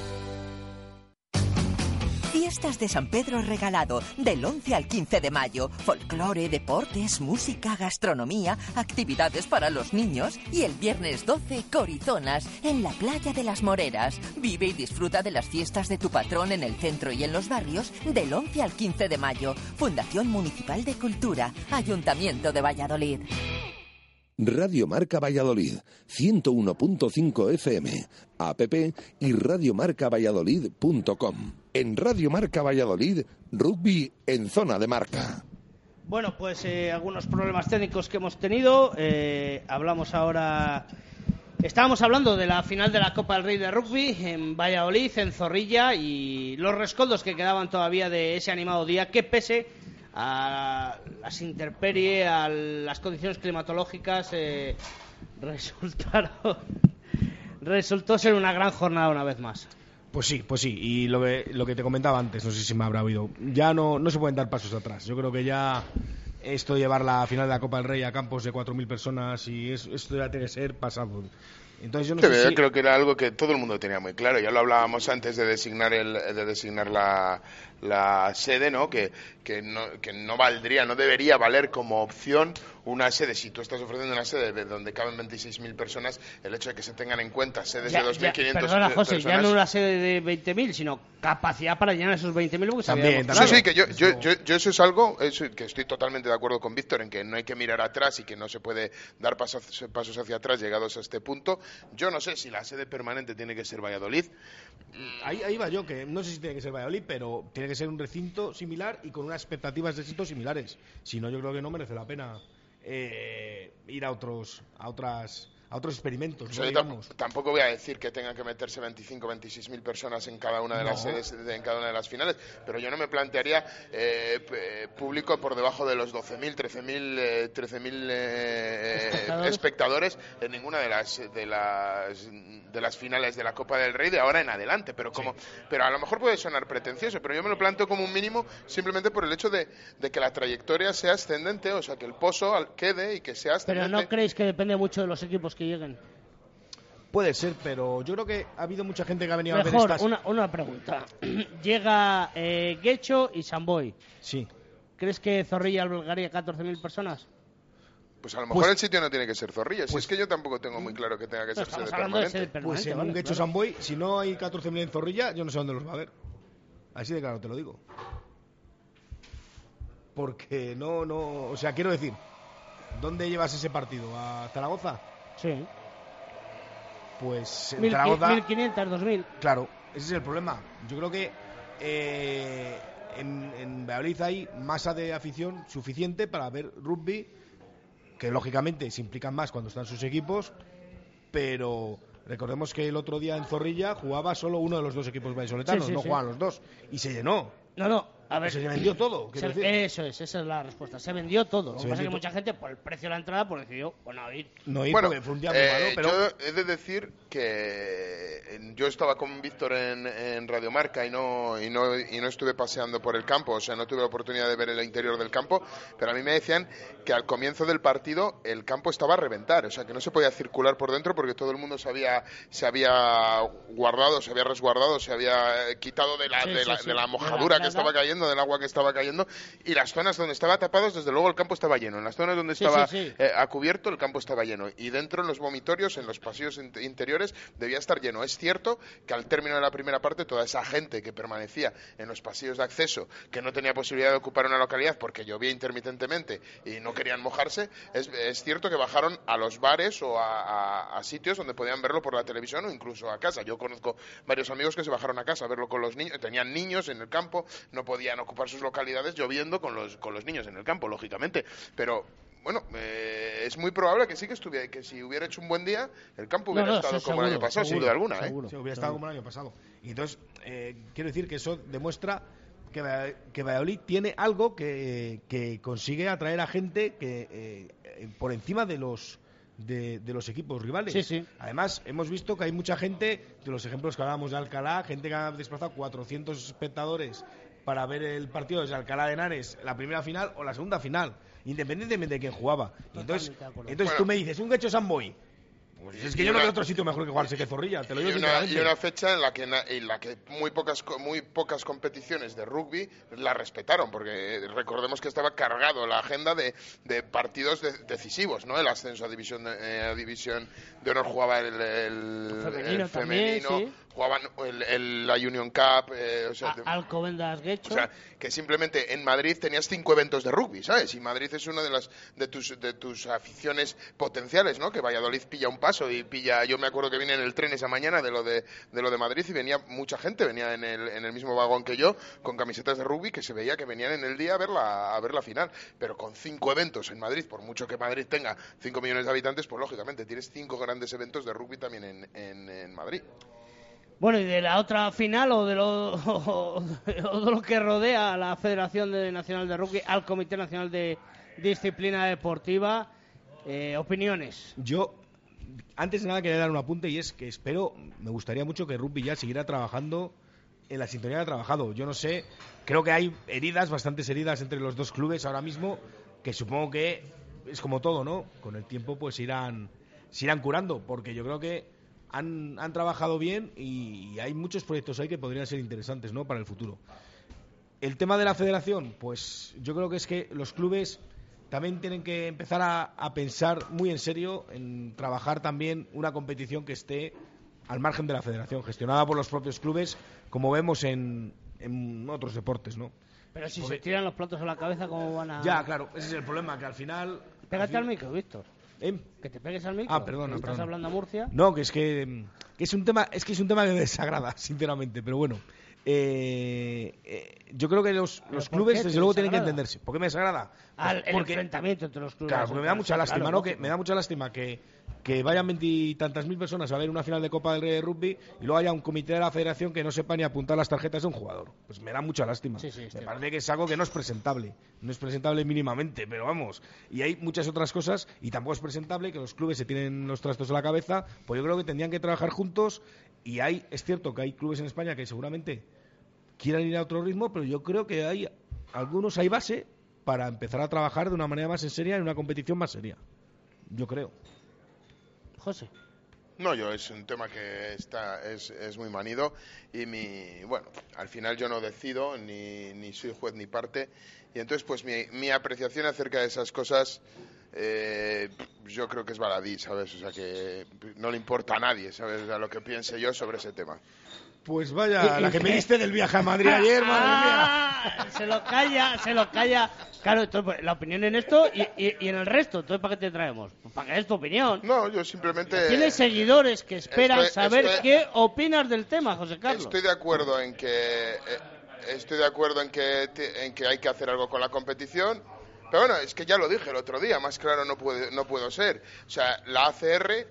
Fiestas de San Pedro Regalado, del 11 al 15 de mayo. Folclore, deportes, música, gastronomía, actividades para los niños. Y el viernes 12, Corizonas, en la playa de las Moreras. Vive y disfruta de las fiestas de tu patrón en el centro y en los barrios, del 11 al 15 de mayo. Fundación Municipal de Cultura, Ayuntamiento de Valladolid. Radio Marca Valladolid, 101.5 FM, app y radiomarcavalladolid.com. En Radio Marca Valladolid, rugby en zona de marca. Bueno, pues eh, algunos problemas técnicos que hemos tenido. Eh, hablamos ahora. Estábamos hablando de la final de la Copa del Rey de Rugby en Valladolid, en Zorrilla, y los rescoldos que quedaban todavía de ese animado día, que pese a las intemperies, a las condiciones climatológicas, eh, resultaron, resultó ser una gran jornada una vez más. Pues sí, pues sí, y lo que, lo que te comentaba antes, no sé si me habrá oído, ya no, no se pueden dar pasos atrás. Yo creo que ya esto llevar la final de la Copa del Rey a campos de 4.000 personas y esto ya tiene que ser pasado. Entonces yo no creo que era algo que todo el mundo tenía muy claro. Ya lo hablábamos antes de designar el, de designar la, la sede, ¿no? Que, que no, que no valdría, no debería valer como opción una sede, si tú estás ofreciendo una sede de donde caben 26.000 personas, el hecho de que se tengan en cuenta sedes Ya- de ya, 2.500 Perdona, pe- José, personas. ya no una sede de 20.000, sino capacidad para llenar esos 20.000 porque También, demostrado. Sí, sí, que yo, yo, yo, yo eso es algo eso- que estoy totalmente de acuerdo con Víctor en que no hay que mirar atrás y que no se puede dar pasos, pasos hacia atrás llegados a este punto. Yo no sé si la sede permanente tiene que ser Valladolid. Ahí, ahí va yo, que no sé si tiene que ser Valladolid, pero tiene que ser un recinto similar y con unas expectativas de éxito similares. Si no, yo creo que no merece la pena eh, ir a otros, a otras, a otros experimentos. O sea, ¿no? yo tam- digamos. tampoco voy a decir que tengan que meterse 25, 26 mil personas en cada una de las sedes, de- en cada una de las finales, pero yo no me plantearía eh, eh, público por debajo de los 12.000, 13.000 eh, 13.000 eh, Espectadores. espectadores en ninguna de las de las de las finales de la Copa del Rey de ahora en adelante, pero como pero a lo mejor puede sonar pretencioso, pero yo me lo planteo como un mínimo simplemente por el hecho de, de que la trayectoria sea ascendente, o sea, que el pozo al- quede y que sea Pero ascendente. no creéis que depende mucho de los equipos que lleguen. Puede ser, pero yo creo que ha habido mucha gente que ha venido a ver estas. una, una pregunta. Llega eh, Guecho y Samboy. Sí. ¿Crees que Zorrilla albergaría 14.000 personas? Pues a lo mejor Pues- el sitio no tiene que ser Zorrilla. si pues- es que yo tampoco tengo muy claro que tenga que ser estamos sede hablando de permanente. Pues permanente. en vale, un Guecho claro. Samboy, si no hay 14.000 en Zorrilla, yo no sé dónde los va a ver. Así de claro te lo digo. Porque no, no. O sea, quiero decir, ¿dónde llevas ese partido? ¿A Zaragoza? Sí. Pues Mil- Zaragoza. 1.500, 2.000. Claro, ese es el problema. Yo creo que eh, en, en Valladolid hay masa de afición suficiente para ver rugby, que lógicamente se implican más cuando están sus equipos, pero recordemos que el otro día en Zorrilla jugaba solo uno de los dos equipos vallisoletanos, Sí, sí, no sí. jugaban los dos, y se llenó. No, no, a ver. Se vendió todo, Se- quiero decir. eso es, esa es la respuesta. Se vendió todo. Lo que pasa es que mucha gente, por el precio de la entrada, pues decidió, bueno, a ir. No ir Bueno, porque fue un día muy eh, malo, pero yo he de decir que yo estaba con Víctor en, en Radio Marca y no, y, no, y no estuve paseando por el campo, o sea, no tuve la oportunidad de ver el interior del campo, pero a mí me decían que al comienzo del partido el campo estaba a reventar, o sea, que no se podía circular por dentro porque todo el mundo se había, se había guardado, se había resguardado, se había eh, quitado de la, Sí, de sí, la, sí. de la De mojadura la- que estaba cayendo, del agua que estaba cayendo, y las zonas donde estaba tapados, desde luego el campo estaba lleno, en las zonas donde Sí, estaba sí, sí. eh, a cubierto el campo estaba lleno y dentro en los vomitorios, en los pasillos in- interiores debía estar lleno. Es cierto que al término de la primera parte toda esa gente que permanecía en los pasillos de acceso, que no tenía posibilidad de ocupar una localidad porque llovía intermitentemente y no querían mojarse, es, es cierto que bajaron a los bares o a, a- a sitios donde podían verlo por la televisión o incluso a casa. Yo conozco varios amigos que se bajaron a casa a verlo con los niños, tenían niños en el campo, no podían ocupar sus localidades lloviendo con los, con los niños en el campo, lógicamente. Pero bueno, eh, es muy probable que sí que estuviera, que si hubiera hecho un buen día, el campo hubiera No, no, estado sí, como el año seguro, pasado, sin seguro, duda alguna. ¿eh? seguro. Sí, hubiera estado como el año pasado. Y entonces, eh, quiero decir que eso demuestra que, que Valladolid tiene algo que, que consigue atraer a gente que eh, eh, por encima de los de, de los equipos rivales. Sí, sí. Además, hemos visto que hay mucha gente, de los ejemplos que hablábamos de Alcalá, gente que ha desplazado 400 espectadores para ver el partido desde Alcalá de Henares, la primera final o la segunda final, independientemente de quién jugaba. Y entonces, entonces tú me dices, un Gecho Samboy. Pues es que Y yo no veo otro sitio mejor que jugarse que Zorrilla, te lo digo y, una, y sinceramente. una fecha en la que na- en la que muy pocas co- muy pocas competiciones de rugby la respetaron porque eh, recordemos que estaba cargado la agenda de, de partidos de- decisivos no el ascenso a división de, eh, a división de honor jugaba el, el- Femenino el también, femenino sí. Jugaban el- el- la Union Cup eh, o sea, Alcobendas o sea, que simplemente en Madrid tenías cinco eventos de rugby, ¿sabes? Y Madrid es una de las de tus de tus aficiones potenciales, ¿no? Que Valladolid pilla un paso y pilla. Yo me acuerdo que vine en el tren esa mañana de lo de, de lo de Madrid y venía mucha gente, venía en el, en el mismo vagón que yo con camisetas de rugby que se veía que venían en el día a ver la a ver la final, pero con cinco eventos en Madrid, por mucho que Madrid tenga cinco millones de habitantes, pues lógicamente tienes cinco grandes eventos de rugby también en, en, en Madrid. Bueno, y de la otra final o de lo, que rodea a la Federación de- Nacional de Rugby, al Comité Nacional de Disciplina Deportiva, eh, opiniones. Yo, antes de nada, quería dar un apunte y es que espero, me gustaría mucho que Rugby ya siguiera trabajando en la sintonía que ha trabajado. Yo no sé, creo que hay heridas, bastantes heridas entre los dos clubes ahora mismo, que supongo que es como todo, ¿no? Con el tiempo pues irán, se irán curando, porque yo creo que han, han trabajado bien y, hay muchos proyectos ahí que podrían ser interesantes, ¿no? Para el futuro. El tema de la federación, pues yo creo que es que los clubes también tienen que empezar a, pensar muy en serio en trabajar también una competición que esté al margen de la federación, gestionada por los propios clubes, como vemos en, en otros deportes, ¿no? Pero si se tiran los platos a la cabeza, ¿cómo van a...? Ya, claro, ese es el problema, que al final... Pégate al, micro, Víctor. ¿Eh? Que te pegues al micro. Ah, perdona, ¿Estás hablando a Murcia? No, que es que, que, es un tema, es que es un tema que me desagrada, sinceramente, pero bueno. Eh, eh, yo creo que los, los clubes, desde luego, tienen que entenderse. ¿Por qué me desagrada? Al, el enfrentamiento entre los clubes. Claro, porque me da mucha lástima, ¿no? Que me da mucha lástima que, que vayan veintitantas mil personas a ver una final de Copa del Rey de Rugby y luego haya un comité de la federación que no sepa ni apuntar las tarjetas de un jugador. Pues me da mucha lástima. me parece que es algo que no es presentable. No es presentable mínimamente, pero vamos. Y hay muchas otras cosas y tampoco es presentable que los clubes se tienen los trastos a la cabeza. Pues yo creo que tendrían que trabajar juntos y hay, es cierto que hay clubes en España que seguramente quieran ir a otro ritmo, pero yo creo que hay algunos, hay base para empezar a trabajar de una manera más en seria en una competición más seria. Yo creo. José. No, yo es un tema que está es, es, muy manido y mi bueno, al final yo no decido ni, ni soy juez ni parte y entonces pues mi, mi apreciación acerca de esas cosas eh, yo creo que es baladí, ¿sabes? O sea que no le importa a nadie, ¿sabes? A lo que piense yo sobre ese tema. Pues vaya, la que me diste del viaje a Madrid ayer, madre ah, mía. Se lo calla, se lo calla. Claro, pues, la opinión en esto y, en el resto. Entonces, ¿para qué te traemos? Pues para que es tu opinión. No, yo simplemente. Tienes seguidores que esperan saber qué opinas del tema, José Carlos. Estoy de acuerdo en que. Eh, estoy de acuerdo en que, en que hay que hacer algo con la competición. Pero bueno, es que ya lo dije el otro día, más claro no, puede, no puedo ser. O sea, la ACR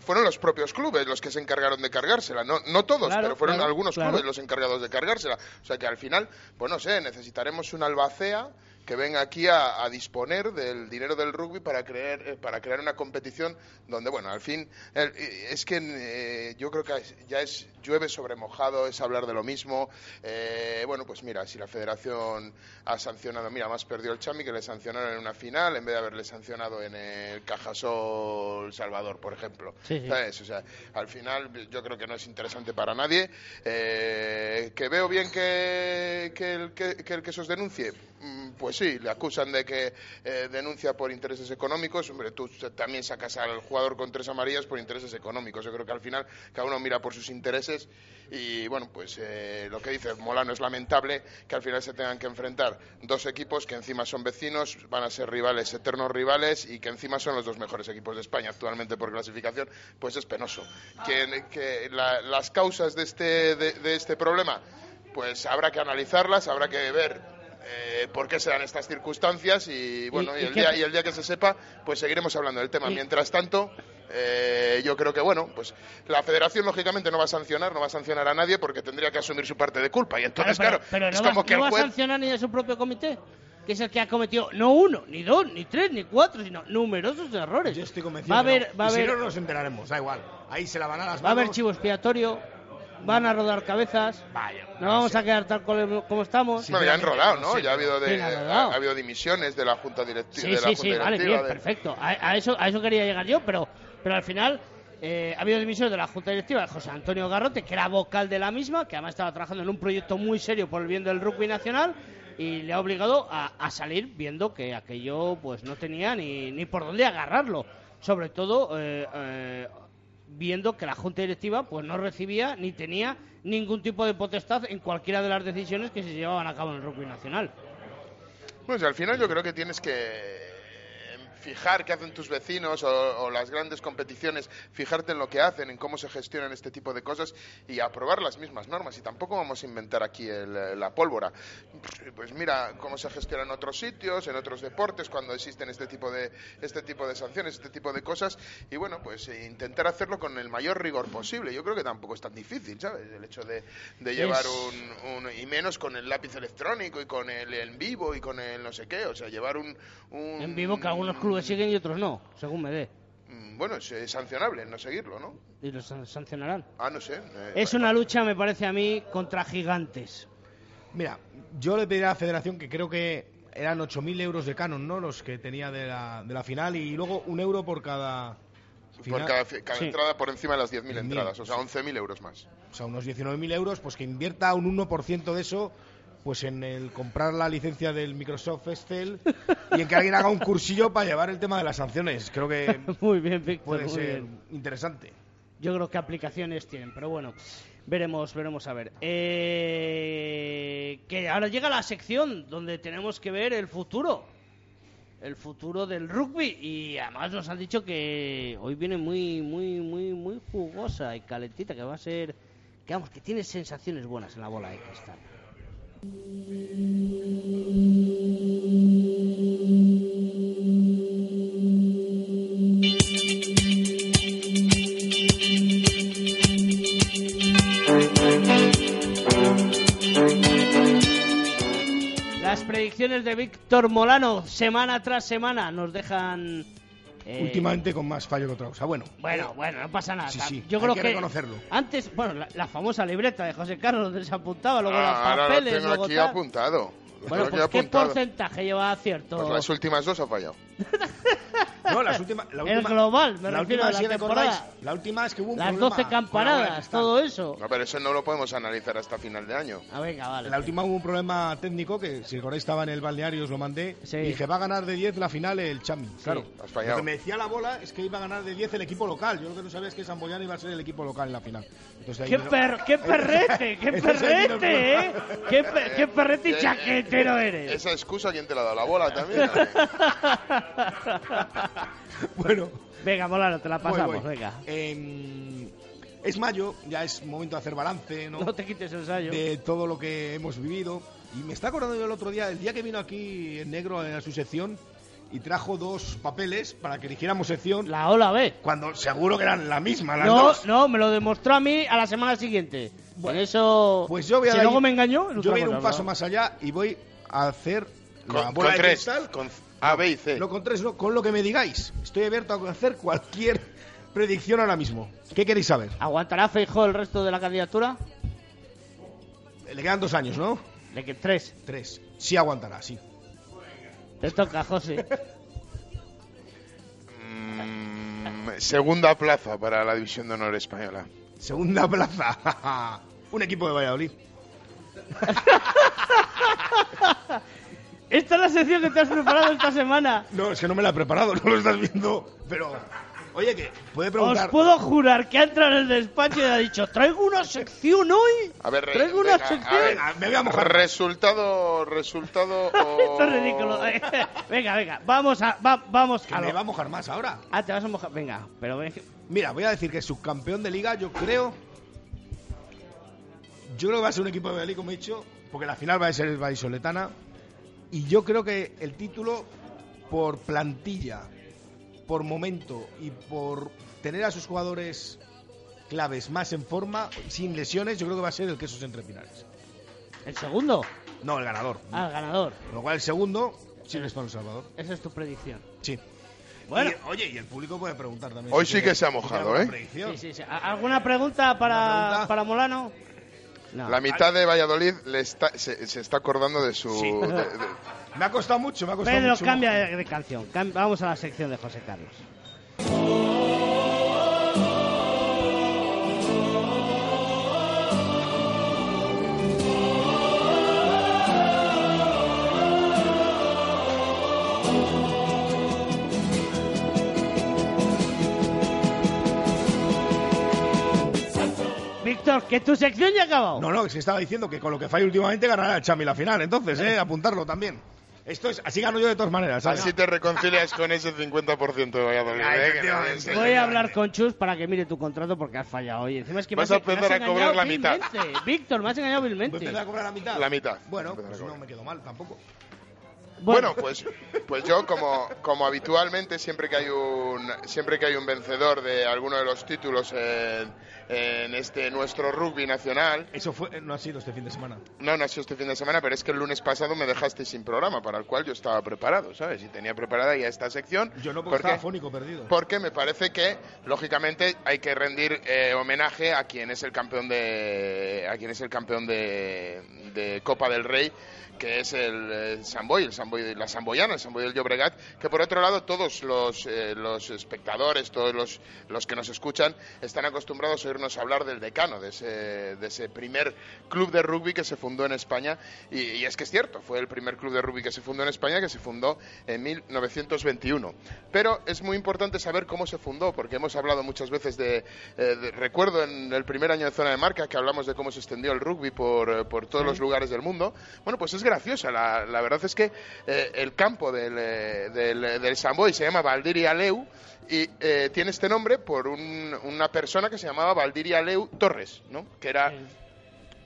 fueron los propios clubes los que se encargaron de cargársela. No, no todos, pero fueron algunos clubes los encargados de cargársela. O sea que al final, pues no sé, necesitaremos una albacea que venga aquí a, disponer del dinero del rugby para crear, eh, para crear una competición donde, bueno, al fin, es que eh, yo creo que ya es llueve sobre mojado, es hablar de lo mismo. Eh, bueno, pues mira, si la federación ha sancionado, mira, más perdió el Chami que le sancionaron en una final en vez de haberle sancionado en el Cajasol Salvador, por ejemplo. ¿Sabes? O sea, al final yo creo que no es interesante para nadie. que veo bien que, que, el, que, que el que se os denuncie, mm, pues pues sí, le acusan de que eh, denuncia por intereses económicos. Hombre, tú también sacas al jugador con tres amarillas por intereses económicos. Yo creo que al final cada uno mira por sus intereses y bueno, pues eh, lo que dice Molano es lamentable que al final se tengan que enfrentar dos equipos que encima son vecinos, van a ser rivales, eternos rivales y que encima son los dos mejores equipos de España actualmente por clasificación, pues es penoso. Que, las causas de este, de este problema, pues habrá que analizarlas, habrá que ver eh, por qué se dan estas circunstancias y bueno, y, el, día, y el día que se sepa, pues seguiremos hablando del tema. Mientras tanto, eh, yo creo que bueno, pues la federación lógicamente no va a sancionar, no va a sancionar a nadie porque tendría que asumir su parte de culpa y entonces claro, pero, es no como va, que no va a sancionar ni a su propio comité que es el que ha cometido no uno, ni dos, ni tres, ni cuatro, sino numerosos errores. Yo estoy convencido. Va a haber, va a haber, si no nos enteraremos, da igual. Ahí se la van a las Va a haber chivo expiatorio van a rodar cabezas. Vaya, no vamos a quedar tal como estamos. bueno, ya han rodado, ¿no? Ya ha habido, de, ha, habido dimisiones de la Junta Directiva. Sí, sí, sí, vale, bien, perfecto. A, eso, a eso quería llegar yo, pero, pero al final eh, ha habido dimisiones de la Junta Directiva de José Antonio Garrote, que era vocal de la misma, que además estaba trabajando en un proyecto muy serio por el bien del rugby nacional y le ha obligado a, salir viendo que aquello pues no tenía ni, ni por dónde agarrarlo. Sobre todo eh, eh, viendo que la Junta Directiva pues no recibía ni tenía ningún tipo de potestad en cualquiera de las decisiones que se llevaban a cabo en el rugby nacional. Pues al final yo creo que tienes que fijar qué hacen tus vecinos o, las grandes competiciones, fijarte en lo que hacen, en cómo se gestionan este tipo de cosas y aprobar las mismas normas. Y tampoco vamos a inventar aquí la pólvora. Pues mira cómo se gestiona en otros sitios, en otros deportes, cuando existen este tipo de, este tipo de sanciones, este tipo de cosas. Y bueno, pues eh, intentar hacerlo con el mayor rigor posible. Yo creo que tampoco es tan difícil, ¿sabes? El hecho de, llevar un, Y menos con el lápiz electrónico y con el en vivo y con el no sé qué. O sea, llevar un... un en vivo que algunos clubes siguen y otros no, según me dé. Mm, bueno, es, sancionable no seguirlo, ¿no? ¿Y los sancionarán? Ah, no sé. Eh, es una lucha, me parece a mí, contra gigantes. Mira, yo le pediría a la federación que creo que eran 8.000 euros de canon, ¿no? Los que tenía de la, de la final y luego un euro por cada... Por cada, entrada por encima de las 10.000 entradas, o sea, 11.000 euros más. O sea, unos 19.000 euros, pues que invierta un 1% de eso pues en el comprar la licencia del Microsoft Excel y en que alguien haga un cursillo para llevar el tema de las sanciones. Creo que muy bien, Víctor, puede muy ser bien. interesante. Yo creo que aplicaciones tienen, pero bueno, veremos, veremos a ver. Eh, que ahora llega la sección donde tenemos que ver el futuro. El futuro del rugby. Y además nos han dicho que hoy viene muy, muy, muy, muy jugosa y calentita, que va a ser. Que vamos, que tiene sensaciones buenas en la bola de cristal. Las predicciones de Víctor Molano, semana tras semana, nos dejan. Eh, Últimamente con más fallo que otra cosa. Bueno, Bueno, eh, bueno, no pasa nada. Sí, sí, Yo hay creo que que, reconocerlo. Antes, bueno, la, la famosa libreta de José Carlos donde se apuntaba, luego Ah, los ahora lo papeles, tengo luego aquí tal. apuntado. Bueno, pues ¿qué apuntado. porcentaje lleva acierto? Pues las últimas dos ha fallado. No, las últimas, la El última, global, me la refiero última, a la si temporada. la última es que hubo un Las problema 12 con la bola de campanadas, todo eso. No, pero eso no lo podemos analizar hasta final de año. Ah, venga, vale. La última hubo un problema técnico que, si recordáis, estaba en el balneario, os lo mandé. Y dije, va a ganar de 10 la final el Chami. Claro, has fallado. Lo que me decía la bola es que iba a ganar de 10 el equipo local. Yo lo que no sabía es que Samboyana iba a ser el equipo local en la final. Entonces, ahí ¡Qué, per- qué perrete! ¡Qué el perrete, eh! ¡Qué, pe- qué perrete y Eh, chaquetero eh, eres! Esa excusa, ¿quién te la ha dado? ¿La bola también? bueno. Venga, Molano, te la pasamos, voy. venga. Em, es mayo, ya es momento de hacer balance, ¿no? No te quites el ensayo. de todo lo que hemos vivido. Y me está acordando yo el otro día, el día que vino aquí en negro a su sección y trajo dos papeles para que eligiéramos sección. La O, la B. Cuando seguro que eran la misma, las No, dos. no, me lo demostró a mí a la semana siguiente. En eso. Pues yo voy a si dar- luego me engañó. Yo voy a ir un paso más allá y voy a hacer la Con, bola con de tres. cristal. Con A, B y C. No con tres, no, con lo que me digáis. Estoy abierto a hacer cualquier predicción ahora mismo. ¿Qué queréis saber? ¿Aguantará Feijó el resto de la candidatura? Le quedan dos años, ¿no? De que tres. Tres. Sí aguantará, sí. Te toca, José. Mm, segunda plaza para la División de Honor Española. Segunda plaza. un equipo de Valladolid. Esta es la sección que te has preparado esta semana. No, es que no me la he preparado, no lo estás viendo. Pero, oye, que puede preguntar. Os puedo jurar que ha entrado en el despacho y ha dicho: Traigo una sección hoy. A ver, Traigo una venga, sección. a ver, Venga, me voy a mojar. Resultado, resultado. o- Esto es ridículo. venga, venga, vamos a. va- vamos Que a. me lo- va a mojar más ahora. Ah, te vas a mojar. Venga, pero ven. Mira, voy a decir que subcampeón de liga, yo creo. Yo creo que va a ser un equipo de Valladolid, como he dicho, porque la final va a ser el Vallisoletana. Y yo creo que el título, por plantilla, por momento y por tener a sus jugadores claves más en forma, sin lesiones, yo creo que va a ser el Quesos Entre Pinares. ¿El segundo? No, el ganador. Ah, el ganador. Con lo cual, el segundo, Silverstone El Salvador. Esa es tu predicción. Sí. Bueno. Y, oye, y el público puede preguntar también. Hoy si sí que se ha mojado, ¿eh? predicción. Sí, sí, sí. ¿A- ¿Alguna pregunta para, ¿Una pregunta? para Molano? No. La mitad de Valladolid le está, se, se está acordando de su. Sí. de- de- Me ha costado mucho, me ha costado Pedro, mucho. cambia de, de canción. Cam- vamos a la sección de José Carlos. Víctor, que tu sección ya ha acabado. No, no, que estaba diciendo que con lo que falla últimamente ganará el Chami la final. Entonces, eh, apuntarlo también. Esto es, así gano yo de todas maneras. ¿sabes? Así te reconcilias con ese 50% de Valladolid. Ay, ¿eh? Voy a hablar con Chus para que mire tu contrato porque has fallado hoy. Encima es que Vas me a has, me has empezar a cobrar la mitad. vilmente. Víctor, me has engañado ¿Voy a vilmente. empezar a cobrar la mitad? La mitad. Bueno, pues no me quedo mal tampoco. Bueno, pues, pues yo como, como habitualmente siempre que hay un siempre que hay un vencedor de alguno de los títulos en, en este nuestro rugby nacional, Eso fue, no ha sido este fin de semana. no, no ha sido este fin de semana, pero es que el lunes pasado me dejaste sin programa para el cual yo estaba preparado, ¿sabes? Y tenía preparada ya esta sección. Yo no, porque porque estaba fónico perdido. porque me parece que lógicamente hay que rendir eh, homenaje a quien es el campeón de a quien es el campeón de, de Copa del Rey que es el, eh, Samboy, el Samboy la Samboyana, el Samboy del Llobregat, que por otro lado todos los, eh, los espectadores, todos los, los que nos escuchan, están acostumbrados a oírnos hablar del decano, de ese, de ese primer club de rugby que se fundó en España. Y, y es que es cierto, fue el primer club de rugby que se fundó en España, que se fundó en 1921. Pero es muy importante saber cómo se fundó, porque hemos hablado muchas veces de, eh, de- recuerdo en el primer año de zona de marca que hablamos de cómo se extendió el rugby por, eh, por todos Sí. los lugares del mundo. Bueno, pues es graciosa. La, la verdad es que eh, el campo del, del, del Samboy se llama Valdiri Aleu y eh, tiene este nombre por un- una persona que se llamaba Valdiri Aleu Torres, ¿no? Que era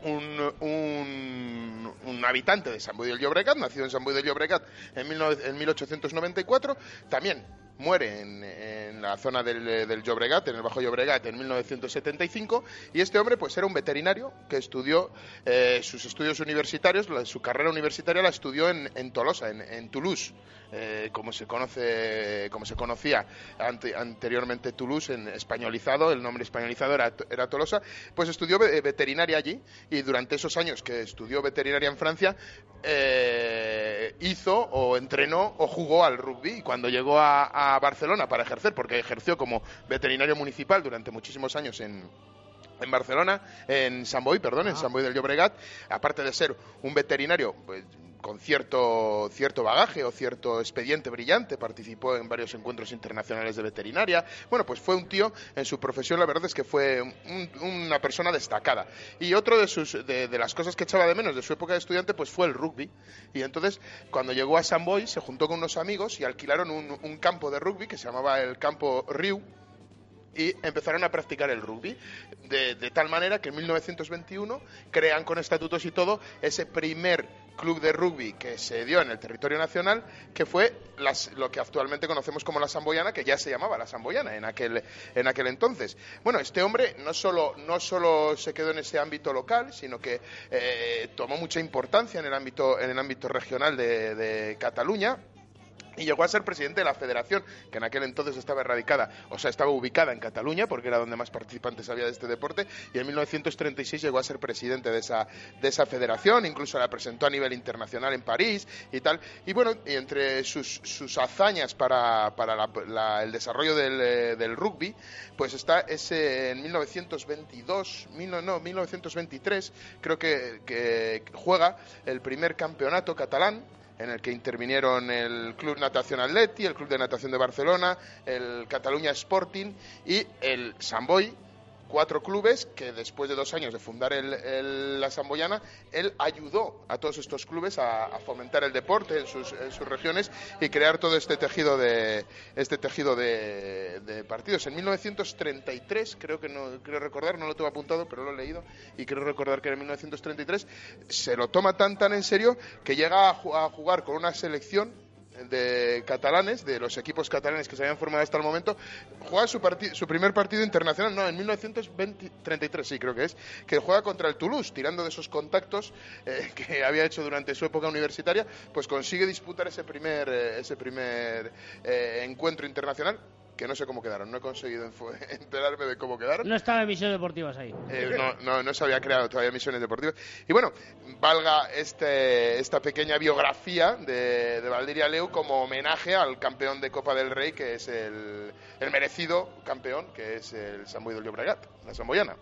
un, un, un habitante de San Boi del Llobregat, nacido en San Boi del Llobregat en, 19 en 1894, también muere en, en la zona del, del Llobregat, en el Bajo Llobregat, en 1975, y este hombre pues era un veterinario que estudió eh, sus estudios universitarios, su carrera universitaria la estudió en, Tolosa, en, en Toulouse, eh, como se conoce, como se conocía ante- anteriormente Toulouse, en españolizado, el nombre españolizado era, era Tolosa, pues estudió ve- veterinaria allí y durante esos años que estudió veterinaria en Francia eh, hizo o entrenó o jugó al rugby y cuando llegó a Barcelona para ejercer, porque ejerció como veterinario municipal durante muchísimos años en, en Barcelona, en San Boi, perdón, en San Boi del Llobregat, aparte de ser un veterinario pues, con cierto, cierto bagaje o cierto expediente brillante, participó en varios encuentros internacionales de veterinaria. Bueno, pues fue un tío en su profesión, la verdad es que fue un- una persona destacada. Y otro de, sus, de, de las cosas que echaba de menos de su época de estudiante, pues fue el rugby. Y entonces, cuando llegó a San Boi, se juntó con unos amigos y alquilaron un, un campo de rugby que se llamaba el campo Riu y empezaron a practicar el rugby. De, de tal manera que en 1921 crean con estatutos y todo ese primer club de rugby que se dio en el territorio nacional, que fue las- lo que actualmente conocemos como la Samboyana, que ya se llamaba la Samboyana en aquel, en aquel entonces. Bueno, este hombre no solo, no solo se quedó en ese ámbito local, sino que eh, tomó mucha importancia en el ámbito, en el ámbito regional de, de Cataluña y llegó a ser presidente de la federación, que en aquel entonces estaba erradicada, o sea, estaba ubicada en Cataluña, porque era donde más participantes había de este deporte, y en 1936 llegó a ser presidente de esa, de esa federación, incluso la presentó a nivel internacional en París y tal. Y bueno, y entre sus, sus hazañas para, para la- el desarrollo del, eh, del rugby, pues está ese en 1922, mil no, 1923, creo que, que juega el primer campeonato catalán en el que intervinieron el Club Natación Atleti, el Club de Natación de Barcelona, el Cataluña Sporting y el Samboy, cuatro clubes que después de dos años de fundar el- el- la Samboyana, él ayudó a todos estos clubes a, a fomentar el deporte en sus, sus regiones y crear todo este tejido de este tejido de, de partidos. En 1933, creo que no creo recordar, no lo tengo apuntado, pero lo he leído y creo recordar que en 1933 se lo toma tan tan en serio que llega a, a jugar con una selección de catalanes, de los equipos catalanes que se habían formado hasta el momento, juega su, su primer partido internacional, no, en 1933, sí, creo que es, que juega contra el Toulouse, tirando de esos contactos eh, que había hecho durante su época universitaria, pues consigue disputar ese primer, eh, ese primer eh, encuentro internacional, que no sé cómo quedaron, no he conseguido enterarme de cómo quedaron. No estaba en misiones deportivas ahí. Eh, no, no, no se había creado todavía misiones deportivas. Y bueno, valga este, esta pequeña biografía de, de Valdiria Leu como homenaje al campeón de Copa del Rey, que es el, el merecido campeón, que es el Samboy del Llobregat, la Samboyana.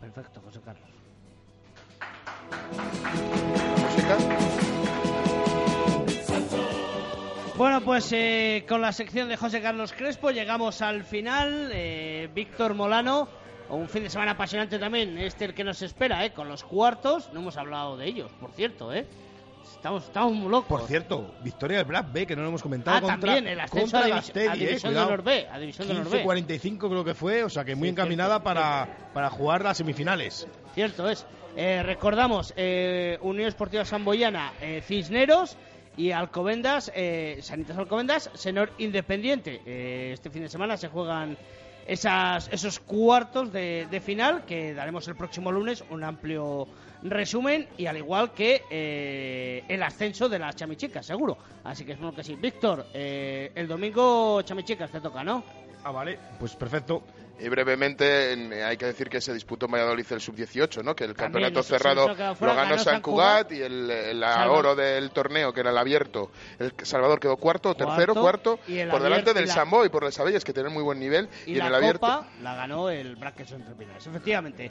Perfecto, José Carlos. Bueno, pues eh, con la sección de José Carlos Crespo llegamos al final. Eh, Víctor Molano, un fin de semana apasionante también, este el que nos espera, eh, con los cuartos. No hemos hablado de ellos, por cierto, ¿eh? Estamos, estamos muy locos. Por cierto, victoria del Black B, que no lo hemos comentado. Ah, contra, también, el ascenso contra a divis- a eh, División de cuidado. Honor B, a División de Honor B. 15-45 creo que fue, o sea que muy Sí, encaminada cierto, para, para jugar las semifinales. Cierto es. Eh, recordamos, eh, Unión Esportiva Samboyana, eh, Cisneros y Alcobendas, eh, Sanitas Alcobendas, Senor Independiente. Eh, este fin de semana se juegan esas, esos cuartos de, final que daremos el próximo lunes un amplio resumen y al igual que eh, el ascenso de las chamichicas, seguro. Así que espero que sí. Víctor, eh, el domingo chamichicas te toca, ¿no? Ah, vale, pues perfecto. Y brevemente en- hay que decir que se disputó en Valladolid el sub-18, ¿no? Que el También, campeonato cerrado fuera, lo ganó, San Cugat Cugat. y el, el oro del torneo, que era el abierto, el Salvador quedó cuarto, tercero, Cuarto, cuarto, y el por delante abierto- del Sambo y por el Sabelles, que tienen muy buen nivel. Y, Y, en la el abierto. Copa la ganó el Brackets entre Pinares, efectivamente.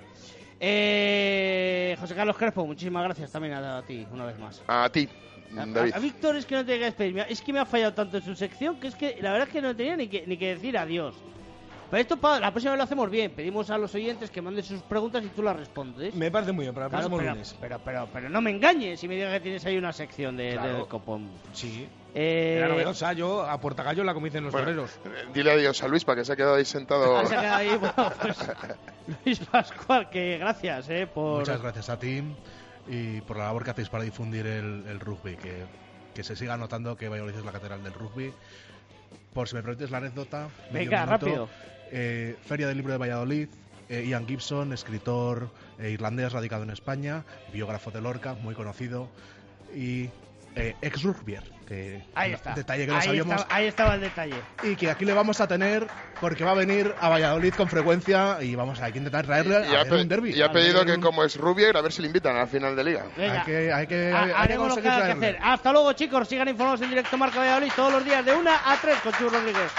Eh, José Carlos Crespo, muchísimas gracias también a, a ti, una vez más. A ti, A, David. a Víctor es que no tiene que despedirme. Es que me ha fallado tanto en su sección que es que la verdad es que no tenía ni que, ni que decir adiós. Pero esto pa- la próxima vez lo hacemos bien. Pedimos a los oyentes que manden sus preguntas y tú las respondes. Me parece muy bien, para el Claro, próximo pero, lunes. pero, pero, pero no me engañes y me digas que tienes ahí una sección de, Claro. del copón. Sí. Eh, Era novedosa, yo a Puertagallo la como dicen los Bueno, toreros. eh, Dile adiós a Luis para que se ha quedado ahí sentado. Ah, se ha quedado ahí, bueno, pues, Luis Pascual, que gracias eh, por... Muchas gracias a ti y por la labor que hacéis para difundir el, el rugby, que, que se siga notando que Valladolid es la catedral del rugby. Por si me permites la anécdota. Venga, minuto. rápido. Eh, Feria del Libro de Valladolid. eh, Ian Gibson, escritor eh, irlandés radicado en España, biógrafo de Lorca, muy conocido, y eh, ex rugbyer, que Ahí está. detalle que no ahí, sabíamos, estaba, ahí estaba el detalle. y que aquí le vamos a tener porque va a venir a Valladolid con frecuencia y vamos a intentar traerle Y a ha, un derby. y ha pedido que un- como es Rubier, a ver si le invitan a la final de liga. Venga. Hay que, hay que, Ha- hay que haremos lo que conseguir haya que traerle. hacer. Hasta luego, chicos. Sigan informados en directo Marca Valladolid todos los días de 1 a 3 con Chu Rodríguez.